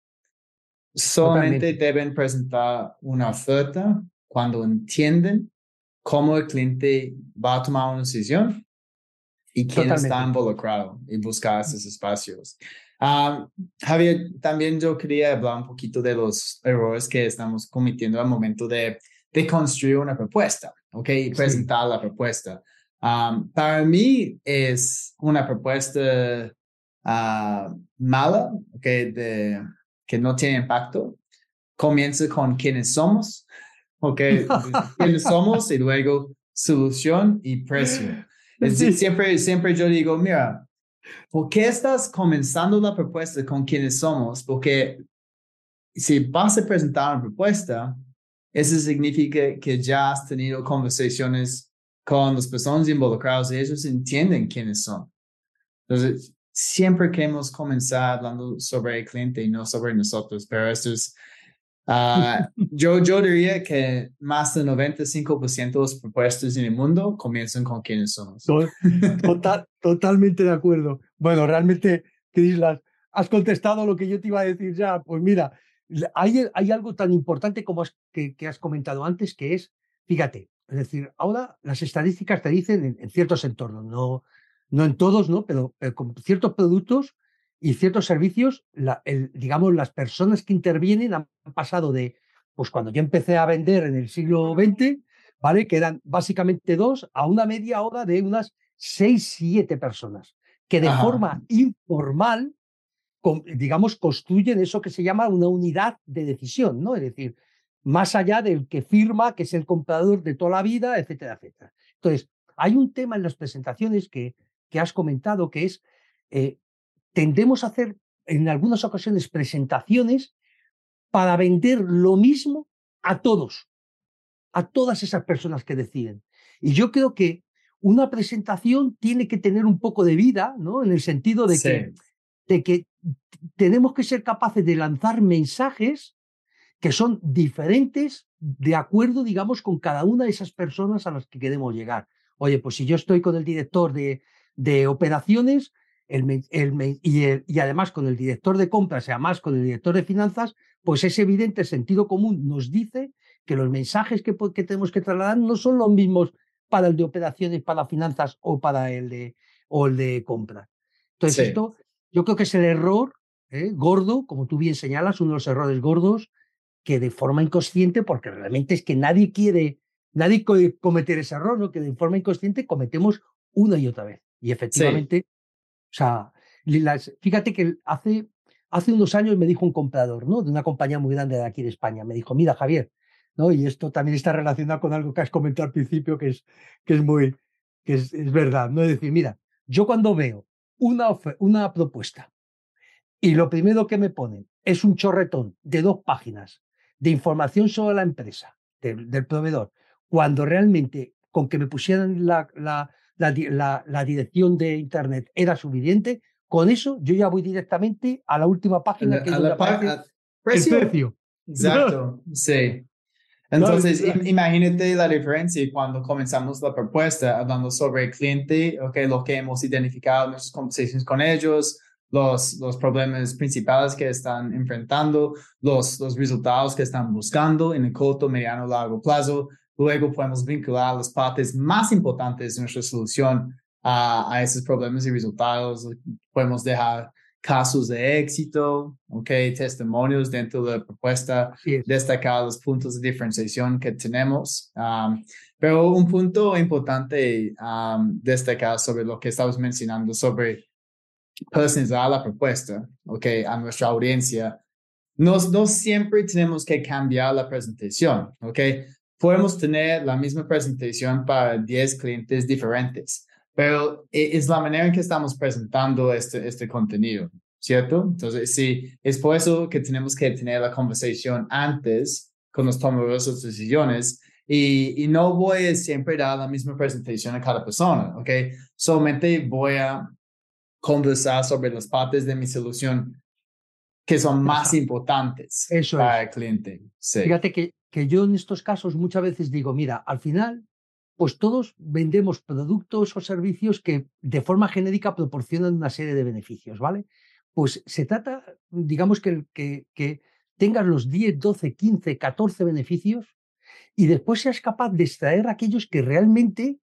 solamente deben presentar una oferta cuando entienden cómo el cliente va a tomar una decisión y quién está involucrado y buscar esos espacios. Ah, Javier, también yo quería hablar un poquito de los errores que estamos cometiendo al momento de, de construir una propuesta, ¿ok? Y presentar la propuesta. Ah, para mí es una propuesta uh, mala, ¿ok? De, que no tiene impacto, comienza con quiénes somos, ¿ok? quiénes somos y luego solución y precio. Siempre, siempre yo digo, mira, ¿por qué estás comenzando la propuesta con quiénes somos? Porque si vas a presentar una propuesta, eso significa que ya has tenido conversaciones con las personas involucradas y ellos entienden quiénes son. Entonces, siempre queremos comenzar hablando sobre el cliente y no sobre nosotros, pero esto es, ah, yo, yo diría que más del 95% de los propuestas en el mundo comienzan con quiénes somos. Total, totalmente de acuerdo. Bueno, realmente, Crislas, has contestado lo que yo te iba a decir ya. Pues mira, hay, hay algo tan importante como que, que, has comentado antes, que es, fíjate, es decir, ahora las estadísticas te dicen en, en ciertos entornos, no, no en todos, ¿no? Pero, con ciertos productos y ciertos servicios, digamos, las personas que intervienen han pasado de, pues cuando yo empecé a vender en el siglo XX, ¿vale? Que eran básicamente dos a una media hora de unas seis, siete personas, que de forma informal, digamos, construyen eso que se llama una unidad de decisión, ¿no? Es decir, más allá del que firma, que es el comprador de toda la vida, etcétera, etcétera. Entonces, hay un tema en las presentaciones que que has comentado, que es, eh, tendemos a hacer en algunas ocasiones presentaciones para vender lo mismo a todos, a todas esas personas que deciden. Y yo creo que una presentación tiene que tener un poco de vida, ¿no? En el sentido de, que, de que tenemos que ser capaces de lanzar mensajes que son diferentes de acuerdo, digamos, con cada una de esas personas a las que queremos llegar. Oye, pues si yo estoy con el director de, de operaciones el, el, y, y, además con el director de compras y además con el director de finanzas, pues es evidente, el sentido común nos dice que los mensajes que, que tenemos que trasladar no son los mismos para el de operaciones, para finanzas o para el de, o el de compras. Entonces, esto yo creo que es el error ¿eh? gordo, como tú bien señalas, uno de los errores gordos que de forma inconsciente, porque realmente es que nadie quiere, nadie cometer ese error, ¿no? que de forma inconsciente cometemos una y otra vez. Y efectivamente, o sea, fíjate que hace, hace unos años me dijo un comprador, ¿no? De una compañía muy grande de aquí de España, me dijo, mira, Javier, ¿no? Y esto también está relacionado con algo que has comentado al principio, que es, que es muy, que es, es verdad, ¿no? Es decir, mira, yo cuando veo una, una propuesta y lo primero que me ponen es un chorretón de dos páginas de información sobre la empresa, del proveedor, cuando realmente con que me pusieran la, la, la, la, dirección de Internet era suficiente, con eso yo ya voy directamente a la última página que es donde aparece precio. el precio. Exacto, sí. Entonces, imagínate la diferencia cuando comenzamos la propuesta hablando sobre el cliente, okay, lo que hemos identificado en nuestras conversaciones con ellos, los, los problemas principales que están enfrentando, los, los resultados que están buscando en el corto, mediano, largo plazo. Luego podemos vincular las partes más importantes de nuestra solución a, a esos problemas y resultados. Podemos dejar casos de éxito, okay, testimonios dentro de la propuesta, destacar los puntos de diferenciación que tenemos. Um, pero un punto importante um, destacar sobre lo que estamos mencionando sobre personalizar la propuesta, okay, a nuestra audiencia. No, no siempre tenemos que cambiar la presentación, okay. Podemos tener la misma presentación para 10 clientes diferentes, pero e, es la manera en que estamos presentando este, este contenido, ¿cierto? Entonces, sí, es por eso que tenemos que tener la conversación antes con los tomadores de decisiones y, y, no voy a siempre dar la misma presentación a cada persona, ¿ok? Solamente voy a conversar sobre las partes de mi solución que son más importantes para el cliente. Fíjate que, que yo en estos casos muchas veces digo, mira, al final pues todos vendemos productos o servicios que de forma genérica proporcionan una serie de beneficios, ¿vale? Pues se trata, digamos, que, que, que tengas los 10, 12, 15, 14 beneficios y después seas capaz de extraer aquellos que realmente,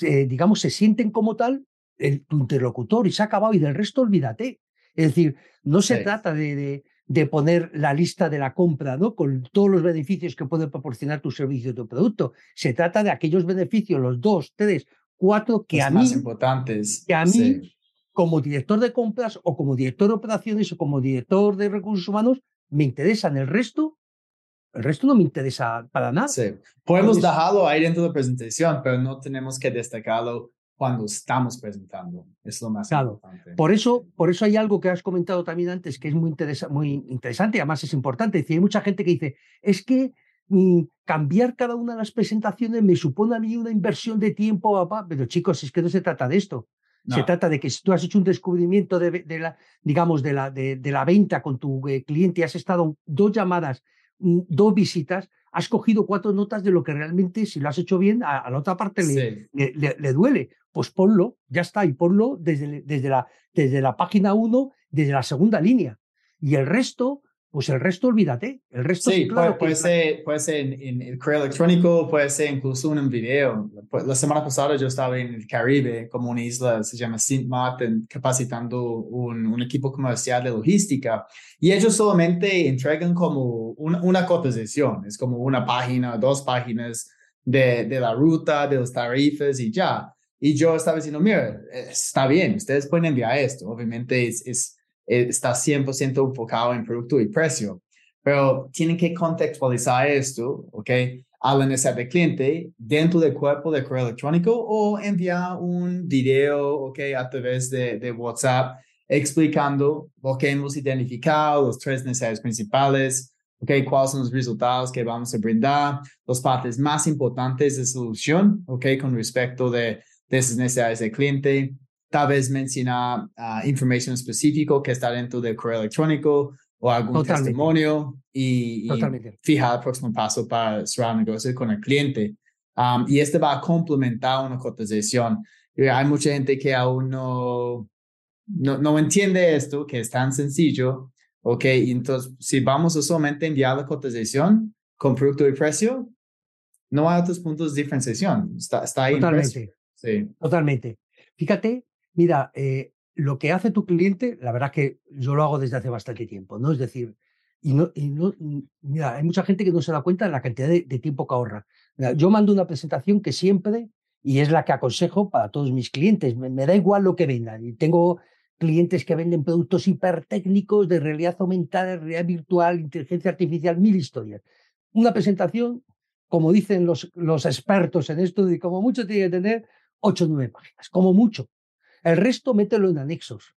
digamos, se sienten como tal el, tu interlocutor y se ha acabado y del resto olvídate. Es decir, no se trata de, de, de, poner la lista de la compra, ¿no? Con todos los beneficios que puede proporcionar tu servicio o tu producto. Se trata de aquellos beneficios, los dos, tres, cuatro, que a mí. importantes. Que a mí, como director de compras o como director de operaciones o como director de recursos humanos, me interesan. El resto, el resto no me interesa para nada. Sí. Podemos dejarlo ahí dentro de la presentación, pero no tenemos que destacarlo cuando estamos presentando. Es lo más importante. Por eso, por eso hay algo que has comentado también antes que es muy, muy interesante y además es importante. Es decir, hay mucha gente que dice, es que mm, cambiar cada una de las presentaciones me supone a mí una inversión de tiempo, papá. Pero chicos, es que no se trata de esto. Se trata de que si tú has hecho un descubrimiento de, de la, digamos, de la, de, de, la venta con tu eh, cliente, has estado dos llamadas, mm, dos visitas, has cogido cuatro notas de lo que realmente, si lo has hecho bien, a, la otra parte le, le, le, duele pues ponlo, ya está, y ponlo desde, desde, la, desde la página 1, desde la segunda línea. Y el resto, pues el resto olvídate. El resto sí, claro puede, ser, puede ser en, el correo electrónico, puede ser incluso en un video. Pues, la semana pasada yo estaba en el Caribe, como una isla, se llama Sint Maarten, capacitando un, un, equipo comercial de logística. Y ellos solamente entregan como una, una cotización, es como una página, dos páginas de, de la ruta, de los tarifas y ya. Y yo estaba diciendo, mira, está bien, ustedes pueden enviar esto. Obviamente es, es, está 100% enfocado en producto y precio, pero tienen que contextualizar esto, ¿ok? A la necesidad del cliente dentro del cuerpo de correo electrónico o enviar un video, ¿ok? A través de, de WhatsApp explicando lo que hemos identificado, los tres necesidades principales, ¿ok? ¿Cuáles son los resultados que vamos a brindar? Las partes más importantes de solución, ¿ok? Con respecto de de esas necesidades del cliente, tal vez mencionar uh, información específica que está dentro del correo electrónico o algún Totalmente. testimonio y, y fijar el próximo paso para cerrar el negocio con el cliente. Um, y este va a complementar una cotización. Y hay mucha gente que aún no, no, no entiende esto, que es tan sencillo. Ok, entonces si vamos a solamente enviar la cotización con producto y precio, no hay otros puntos de diferenciación. Está, está ahí. Totalmente. Sí. Totalmente. Fíjate, mira, eh, lo que hace tu cliente, la verdad que yo lo hago desde hace bastante tiempo, ¿no? Es decir, y no, y no, mira, hay mucha gente que no se da cuenta de la cantidad de, tiempo que ahorra. Yo mando una presentación que siempre, y es la que aconsejo para todos mis clientes, me, da igual lo que vendan. Y tengo clientes que venden productos hipertécnicos de realidad aumentada, realidad virtual, inteligencia artificial, mil historias. Una presentación, como dicen los, los expertos en esto, de como mucho tiene que tener 8 o 9 páginas, como mucho. El resto mételo en anexos.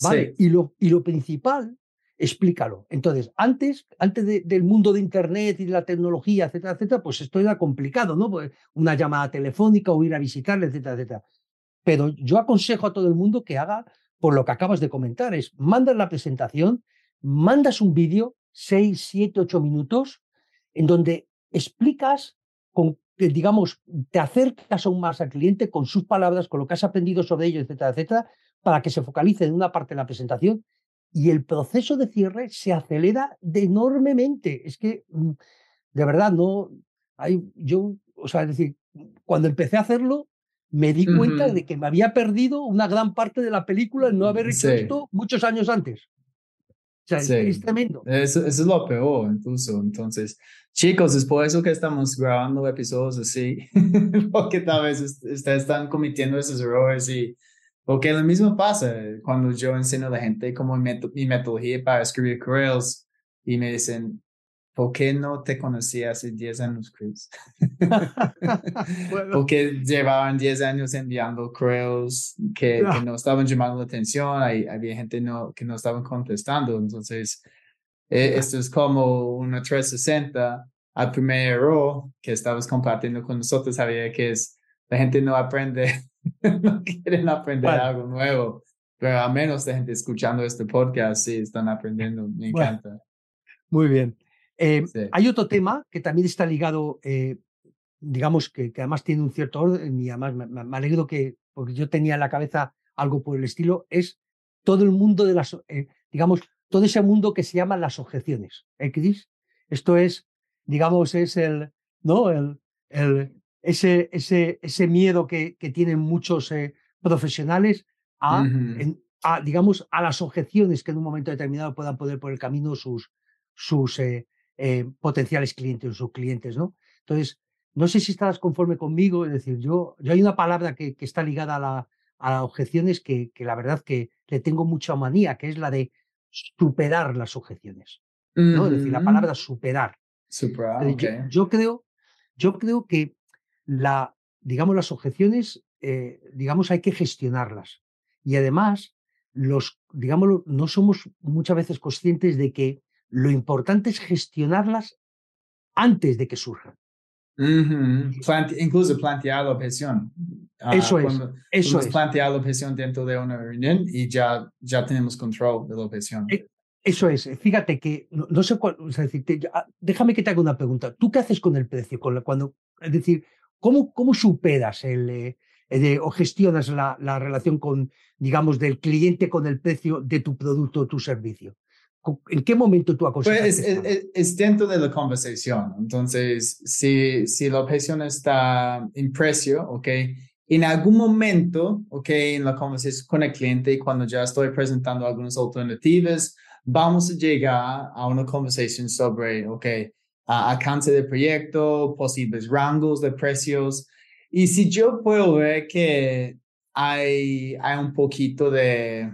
¿vale? Sí. Y, lo, y lo principal, explícalo. Entonces, antes, antes de- del mundo de Internet y de la tecnología, etcétera, etcétera, pues esto era complicado, ¿no? Pues una llamada telefónica o ir a visitarle, etcétera, etcétera. Pero yo aconsejo a todo el mundo que haga por lo que acabas de comentar, es mandas la presentación, mandas un vídeo, 6, 7, 8 minutos, en donde explicas con digamos, te acercas aún más al cliente con sus palabras, con lo que has aprendido sobre ello, etcétera, etcétera, para que se focalice en una parte de la presentación y el proceso de cierre se acelera de enormemente. Es que, mm, de verdad, no hay, yo, o sea, es decir, cuando empecé a hacerlo, me di cuenta de que me había perdido una gran parte de la película en no haber hecho Sí. esto muchos años antes. Sea, es- Sí. es tremendo. Eso, eso es lo peor, incluso. Entonces, chicos, es por eso que estamos grabando episodios así, porque tal vez ustedes están cometiendo esos errores y porque lo mismo pasa cuando yo enseño a la gente como mi, meto- mi metodología para escribir correos y me dicen, ¿por qué no te conocí hace 10 años, Chris? Bueno, porque llevaban 10 años enviando correos que, que Ah. no estaban llamando la atención, hay, había gente no, que no estaban contestando, entonces eh, esto es como una 360 al primer error que estabas compartiendo con nosotros, sabía que es la gente no aprende, no quieren aprender Bueno. algo nuevo, pero a menos de gente escuchando este podcast, sí, están aprendiendo, me Bueno. encanta. Muy bien. Eh, Sí. Hay otro tema que también está ligado, eh, digamos, que, que además tiene un cierto orden y además me, me- alegro que, porque yo tenía en la cabeza algo por el estilo, es todo el mundo de las, eh, digamos, todo ese mundo que se llama las objeciones. ¿eh? Esto es, digamos, es el, ¿no? El, el, ese, ese, ese miedo que, que tienen muchos profesionales a, Ujú. en- a, digamos, a las objeciones que en un momento determinado puedan poner por el camino sus, sus eh, eh, potenciales clientes o sus clientes, ¿no? Entonces, no sé si estarás conforme conmigo, es decir, yo, yo hay una palabra que, que está ligada a, la, a las objeciones que, que la verdad que le tengo mucha manía, que es la de superar las objeciones, ¿no? Es decir, la palabra superar. Super, Es decir, yo- creo, yo creo que la, digamos, las objeciones, eh, digamos, hay que gestionarlas. Y además, los, digámoslo, no somos muchas veces conscientes de que lo importante es gestionarlas antes de que surjan. Plante- incluso plantear la objeción. Ah, Eso es, cuando Eso es. plantear la objeción dentro de una reunión y ya, ya tenemos control de la objeción. Eh, Eso es. Fíjate que no, no sé cuál, o sea, yo- ah, déjame que te haga una pregunta. ¿Tú qué haces con el precio? Con la- cuando, es decir, ¿cómo, cómo superas el, eh, eh, de- o gestionas la, la relación con, digamos, del cliente con el precio de tu producto o tu servicio? ¿En qué momento tú aconsejas? Pues es, es- es dentro de la conversación. Entonces, si, si la objeción está en precio, ¿ok? En algún momento, ¿ok? En la conversación con el cliente, cuando ya estoy presentando algunas alternativas, vamos a llegar a una conversación sobre, ¿ok? a- alcance de proyecto, posibles rangos de precios. Y si yo puedo ver que hay, hay un poquito de,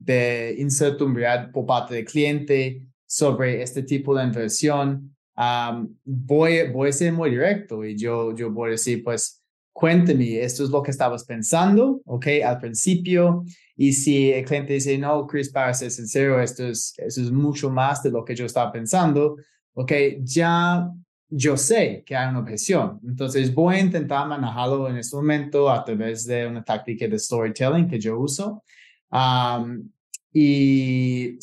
de incertidumbre por parte del cliente sobre este tipo de inversión, um, voy, voy a ser muy directo y yo, yo voy a decir, pues, cuéntame, esto es lo que estabas pensando, ¿ok? Al principio. Y si el cliente dice, no, Chris, para ser sincero, esto es, esto es mucho más de lo que yo estaba pensando, ¿ok? Ya yo sé que hay una objeción. Entonces voy a intentar manejarlo en este momento a través de una táctica de storytelling que yo uso. Um, y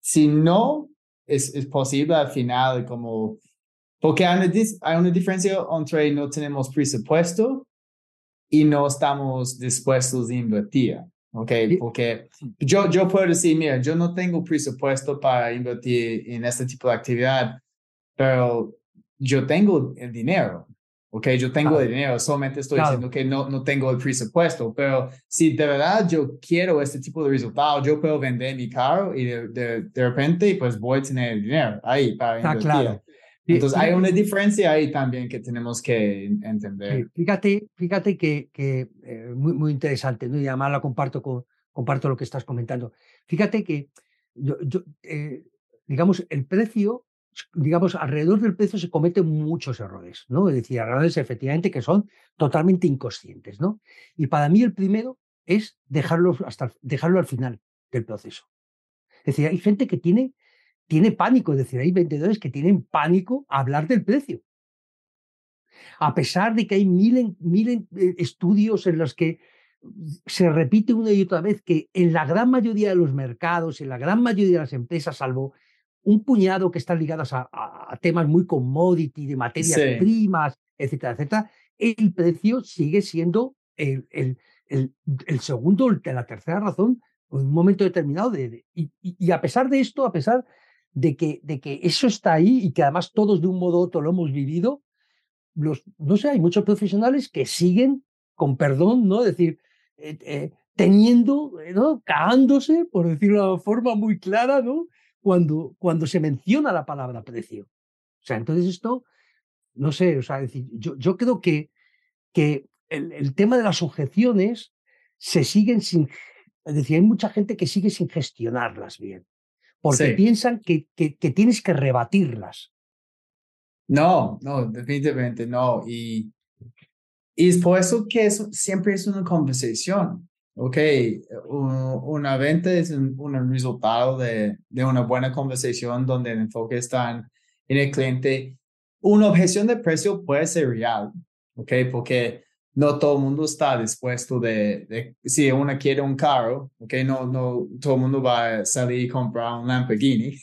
si no, es, es posible al final como, porque hay una, hay una diferencia entre no tenemos presupuesto y no estamos dispuestos a invertir. ¿ok? Porque yo, yo puedo decir, mira, yo no tengo presupuesto para invertir en este tipo de actividad, pero yo tengo el dinero, ¿ok? Yo tengo el dinero, solamente estoy diciendo que no, no tengo el presupuesto, pero si de verdad yo quiero este tipo de resultado, yo puedo vender mi carro y de, de, repente pues voy a tener el dinero ahí para invertir. Claro. Entonces hay una diferencia ahí también que tenemos que entender. Fíjate, fíjate que, que eh, muy, muy interesante, ¿no? y además la comparto, con, comparto lo que estás comentando. Fíjate que, yo, eh, digamos, el precio, digamos, alrededor del precio se cometen muchos errores, ¿no? Es decir, errores efectivamente que son totalmente inconscientes, ¿no? Y para mí el primero es dejarlo, hasta, dejarlo al final del proceso. Es decir, hay gente que tiene tiene pánico, es decir, hay vendedores que tienen pánico a hablar del precio. A pesar de que hay mil, mil eh, estudios en los que se repite una y otra vez que en la gran mayoría de los mercados, en la gran mayoría de las empresas, salvo un puñado que están ligadas a, temas muy commodity, de materias primas, etcétera, etcétera, el precio sigue siendo el, el, el, segundo, la tercera razón en un momento determinado. De, y, a pesar de esto, a pesar de que, de que eso está ahí y que además todos de un modo u otro lo hemos vivido, los, no sé, hay muchos profesionales que siguen, con perdón, ¿no? Es decir, eh, eh, teniendo, eh, ¿no? Cagándose, por decirlo de una forma muy clara, ¿no? Cuando, cuando se menciona la palabra precio. O sea, entonces esto, no sé, o sea, decir, yo, yo creo que, que el, el tema de las objeciones se siguen sin, es decir, hay mucha gente que sigue sin gestionarlas bien porque piensan que, que, tienes que rebatirlas. No, no, definitivamente no. Y, y es por eso que eso siempre es una conversación. Ok, una venta es un, un resultado de, de, una buena conversación donde el enfoque está en, en el cliente. Una objeción de precio puede ser real, ok, porque no todo el mundo está dispuesto de, si uno quiere un carro, okay, no, no todo el mundo va a salir y comprar un Lamborghini,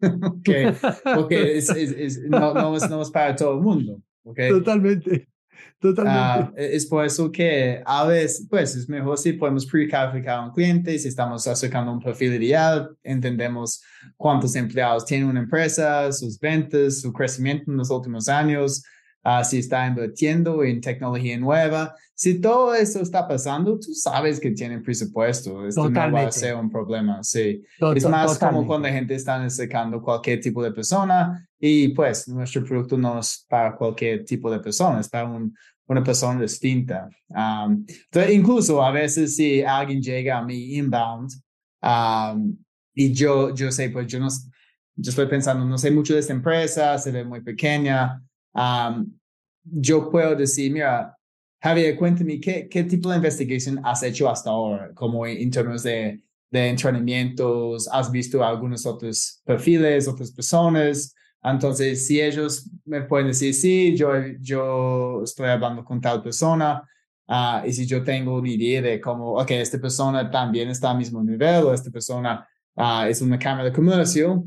okay, porque es, es, no, no, es, no, es, para todo el mundo. Okay. Totalmente. Totalmente. Uh, es por eso que a veces, pues es mejor si podemos precalificar a un cliente, si estamos acercando un perfil ideal, entendemos cuántos empleados tiene una empresa, sus ventas, su crecimiento en los últimos años, Ah, si está invirtiendo en tecnología nueva, si todo eso está pasando, tú sabes que tienen presupuesto. Esto no va a ser un problema. Sí. es más como cuando la gente está necesitando cualquier tipo de persona y pues nuestro producto no es para cualquier tipo de persona, es para una persona distinta. entonces, incluso a veces si alguien llega a mi inbound y yo, yo sé, pues yo no, yo estoy pensando, no sé mucho de esta empresa, se ve muy pequeña yo puedo decir, mira, Javier, cuéntame, ¿qué, ¿qué tipo de investigación has hecho hasta ahora? Como en, términos de, de entrenamientos, ¿has visto algunos otros perfiles, otras personas? Entonces, si ellos me pueden decir, sí, yo, yo estoy hablando con tal persona, uh, y si yo tengo una idea de cómo, ok, esta persona también está al mismo nivel, o esta persona uh, es una cámara de comercio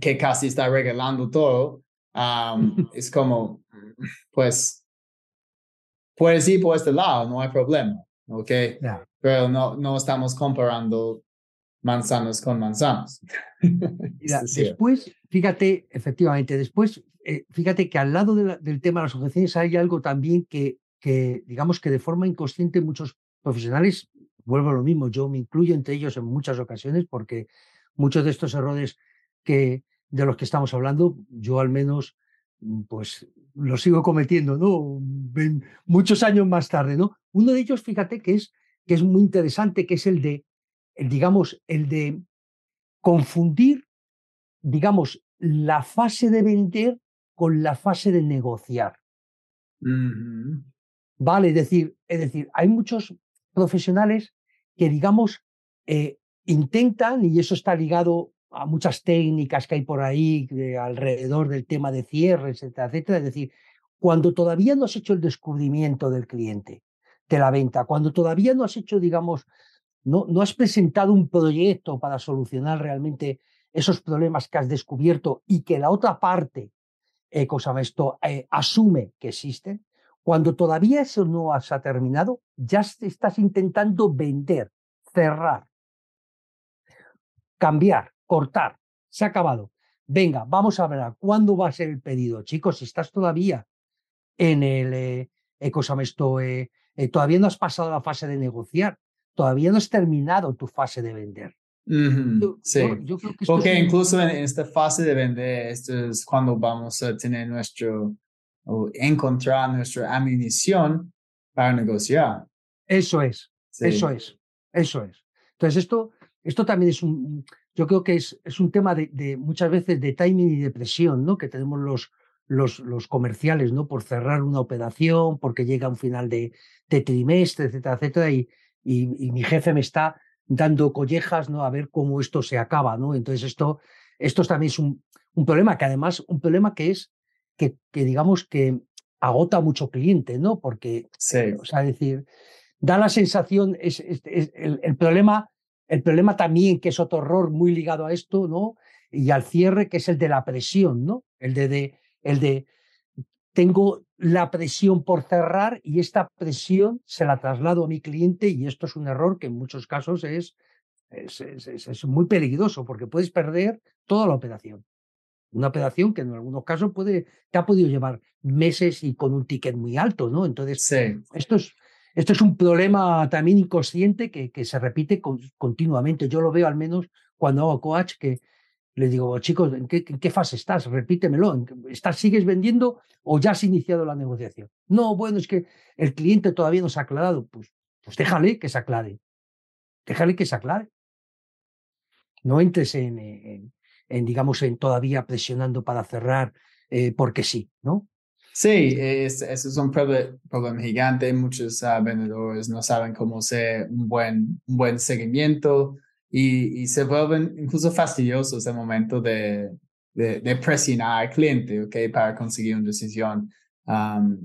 que casi está regalando todo, es como, pues, puedes ir por este lado, no hay problema, ¿ok? Pero no, no estamos comparando manzanas con manzanas. después, fíjate, efectivamente, después, eh, fíjate que al lado del tema de las objeciones hay algo también que, que, digamos que de forma inconsciente muchos profesionales, vuelvo a lo mismo, yo me incluyo entre ellos en muchas ocasiones porque muchos de estos errores que, de los que estamos hablando, yo al menos mm, pues lo sigo cometiendo, ¿no? Muchos años más tarde, ¿no? Uno de ellos, fíjate, que es, que es muy interesante, que es el de, digamos, el de confundir, digamos, la fase de vender con la fase de negociar. Vale, es decir, es decir, hay muchos profesionales que, digamos, eh, intentan, y eso está ligado a muchas técnicas que hay por ahí alrededor del tema de cierres, etcétera, etcétera. Es decir, cuando todavía no has hecho el descubrimiento del cliente, de la venta, cuando todavía no has hecho, digamos, no, no has presentado un proyecto para solucionar realmente esos problemas que has descubierto y que la otra parte, eh, esto, eh, asume que existen, cuando todavía eso no se ha terminado, ya estás intentando vender, cerrar, cambiar, cortar, se ha acabado. Venga, vamos a ver cuándo va a ser el pedido. Chicos, si estás todavía en el, eh, eh esto, eh, todavía no has pasado la fase de negociar, todavía no has terminado tu fase de vender. Sí, porque incluso en esta fase de vender, esto es cuando vamos a tener nuestro, o encontrar nuestra ammunición para negociar. Eso es, eso es, eso es. Entonces esto, esto también es un, yo creo que es, es un tema de, muchas veces de timing y de presión, ¿no? Que tenemos los, los, los comerciales, ¿no? Por cerrar una operación, porque llega un final de, de trimestre, etcétera, etcétera, y, y, mi jefe me está dando collejas, ¿no? A ver cómo esto se acaba, ¿no? Entonces esto, esto también es un, un problema, que además, un problema que es que, que digamos que agota mucho cliente, ¿no? Porque, sí. o sea, decir, da la sensación, es, el, el, problema el problema también, que es otro horror muy ligado a esto, ¿no? Y al cierre, que es el de la presión, ¿no? El de, el de tengo la presión por cerrar y esta presión se la traslado a mi cliente y esto es un error que en muchos casos es, es, es, muy peligroso porque puedes perder toda la operación. Una operación que en algunos casos puede, te ha podido llevar meses y con un ticket muy alto, ¿no? Entonces, esto es, esto es un problema también inconsciente que, que se repite continuamente. Yo lo veo al menos cuando hago coach, que le digo, chicos, ¿en qué, qué fase estás? Repítemelo. ¿Estás, ¿Sigues vendiendo o ya has iniciado la negociación? No, bueno, es que el cliente todavía no se ha aclarado. Pues, pues déjale que se aclare. Déjale que se aclare. No entres en, en, digamos, en todavía presionando para cerrar eh, porque sí, ¿no? Sí, es, es un problema, gigante. Muchos uh, vendedores no saben cómo hacer un buen, un buen seguimiento y, y se vuelven incluso fastidiosos el momento de, de, de, presionar al cliente okay, para conseguir una decisión. Um,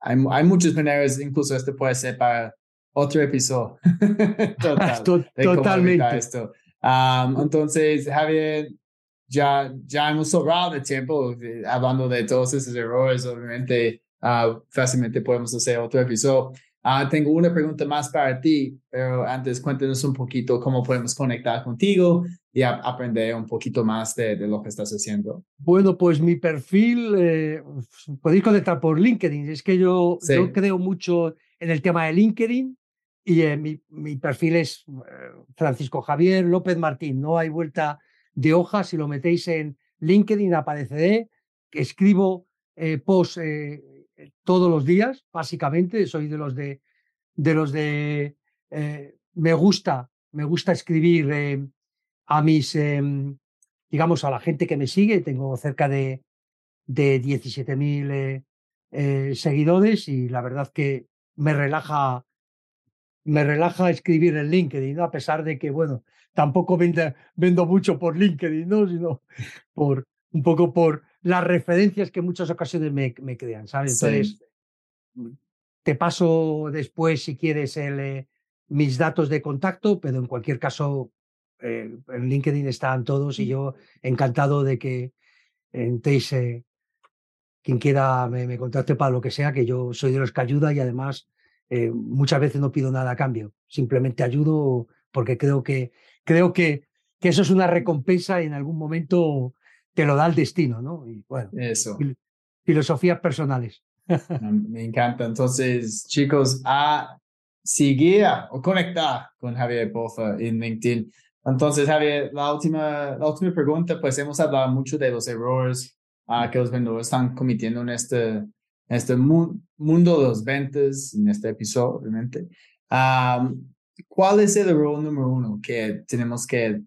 hay, hay muchas maneras, incluso este puede ser para otro episodio. Totalmente. Esto. Um, entonces, Javier, ya, ya hemos sobrado de tiempo eh, hablando de todos esos errores. Obviamente, uh, fácilmente podemos hacer otro episodio. Uh, tengo una pregunta más para ti, pero antes cuéntanos un poquito cómo podemos conectar contigo y aprender un poquito más de, de, lo que estás haciendo. Bueno, pues mi perfil, eh, podéis conectar por LinkedIn. Es que yo, yo creo mucho en el tema de LinkedIn y eh, mi, mi, perfil es Francisco Javier López Martín. No hay vuelta de hojas, si lo metéis en LinkedIn apareceré, escribo eh, posts eh, todos los días, básicamente, soy de los de, de los de, eh, me gusta, me gusta escribir a mis, digamos, a la gente que me sigue, tengo cerca de, de 17.000 seguidores y la verdad que me relaja me relaja escribir en LinkedIn, a pesar de que, bueno, tampoco vendo mucho por LinkedIn, ¿no? sino por un poco por las referencias que en muchas ocasiones me, me crean, ¿sabes? Entonces, te paso después, si quieres, el, eh, mis datos de contacto, pero en cualquier caso, eh, en LinkedIn están todos y yo encantado de que entréis, eh, quien quiera me, me contacte para lo que sea, que yo soy de los que ayuda y además muchas veces no pido nada a cambio, simplemente ayudo porque creo que, creo que, que eso es una recompensa y en algún momento te lo da el destino, ¿no? Y bueno, eso. filosofías personales. Me encanta. Entonces, chicos, a seguir o conectar con Javier Bofa en LinkedIn. Entonces, Javier, la última, la última pregunta, pues hemos hablado mucho de los errores uh, que los vendedores están cometiendo en este, este mundo de los ventas, en este episodio, obviamente. ¿Cuál es el error número uno que tenemos que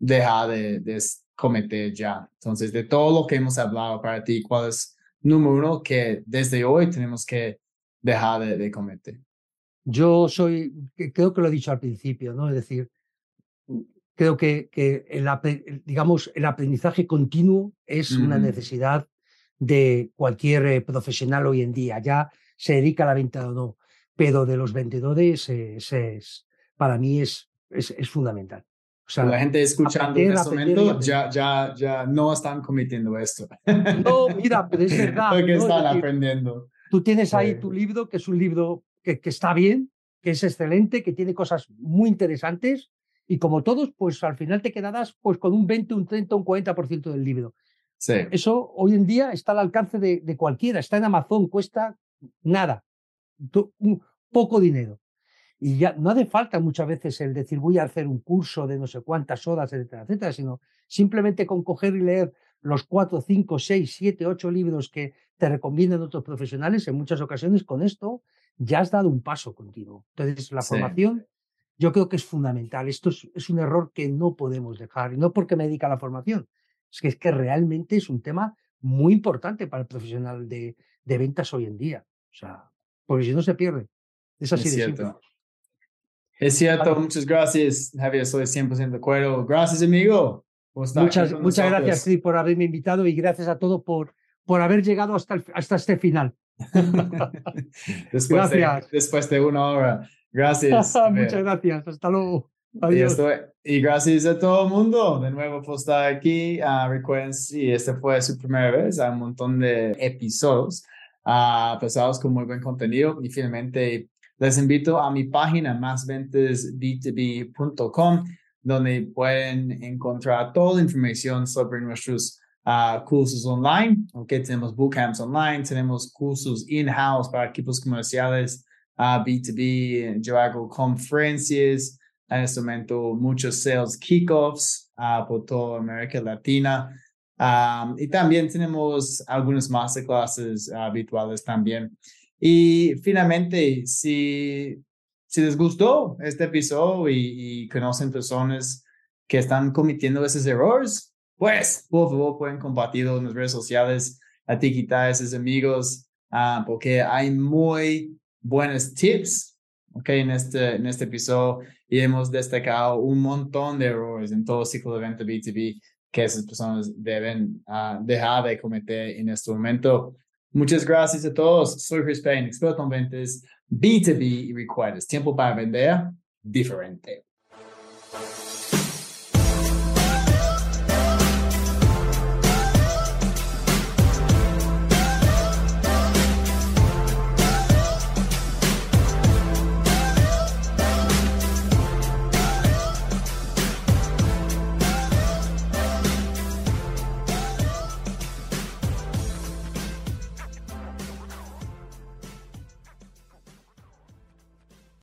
dejar de, cometer ya? Entonces, de todo lo que hemos hablado para ti, ¿cuál es número uno que desde hoy tenemos que dejar de, cometer? Yo soy, creo que lo he dicho al principio, ¿no? Es decir, creo que, que el, digamos, el aprendizaje continuo es una necesidad de cualquier eh, profesional hoy en día, ya se dedica a la venta o no, pero de los vendedores es, para mí es, es, fundamental. O O sea, la gente escuchando en este momento ya, ya, ya no están cometiendo esto. No, mira, pero es verdad. Porque ¿no? Es están decir, aprendiendo. Tú tienes ahí tu libro, que es un libro que, que está bien, que es excelente, que tiene cosas muy interesantes y como todos, pues al final te quedarás pues con un 20, un 30, un 40% del libro. Sí, Eso hoy en día está al alcance de, de cualquiera, está en Amazon, cuesta nada, tu- un poco dinero. Y ya no hace falta muchas veces el decir voy a hacer un curso de no sé cuántas horas, etcétera, etcétera, sino simplemente con coger y leer los cuatro, cinco, seis, siete, ocho libros que te recomiendan otros profesionales, en muchas ocasiones con esto ya has dado un paso continuo. Entonces, la Sí. formación yo creo que es fundamental. Esto es, es un error que no podemos dejar, y no porque me dedica a la formación, es que, es que realmente es un tema muy importante para el profesional de, de ventas hoy en día. O sea, porque si no se pierde. Es así es de simple. Es cierto, muchas gracias, Javier, estoy 100% de acuerdo. Gracias, amigo. Muchas, muchas gracias. Cris, por haberme invitado y gracias a todos por, por haber llegado hasta, el- hasta este final. después, de, Gracias. después de una hora. Gracias. Muchas gracias. Hasta luego. Y, Adiós. estoy- y gracias a todo el mundo de nuevo por estar aquí. Ah, recuerden, si esta fue su primera vez, hay un montón de episodios ah, pesados con muy buen contenido. Y finalmente, les invito a mi página másventasb2b.com, donde pueden encontrar toda la información sobre nuestros ah, cursos online. Okay, tenemos bootcamps online, tenemos cursos in-house para equipos comerciales, ah, B2B. Yo hago conferencias en este momento muchos sales kickoffs ah, por toda América Latina. Y también tenemos algunas masterclasses virtuales también. Y finalmente, si, si les gustó este episodio y, y conocen personas que están cometiendo esos errores, pues por favor pueden compartirlo en las redes sociales, etiquetar a sus amigos, ah, porque hay muy buenos tips okay, en, este, en este episodio y hemos destacado un montón de errores en todo ciclo de venta B2B que esas personas deben ah, dejar de cometer en este momento. Muchas gracias a todos. Soy Chris Payne, experto en ventas B2B y tiempo para vender diferente.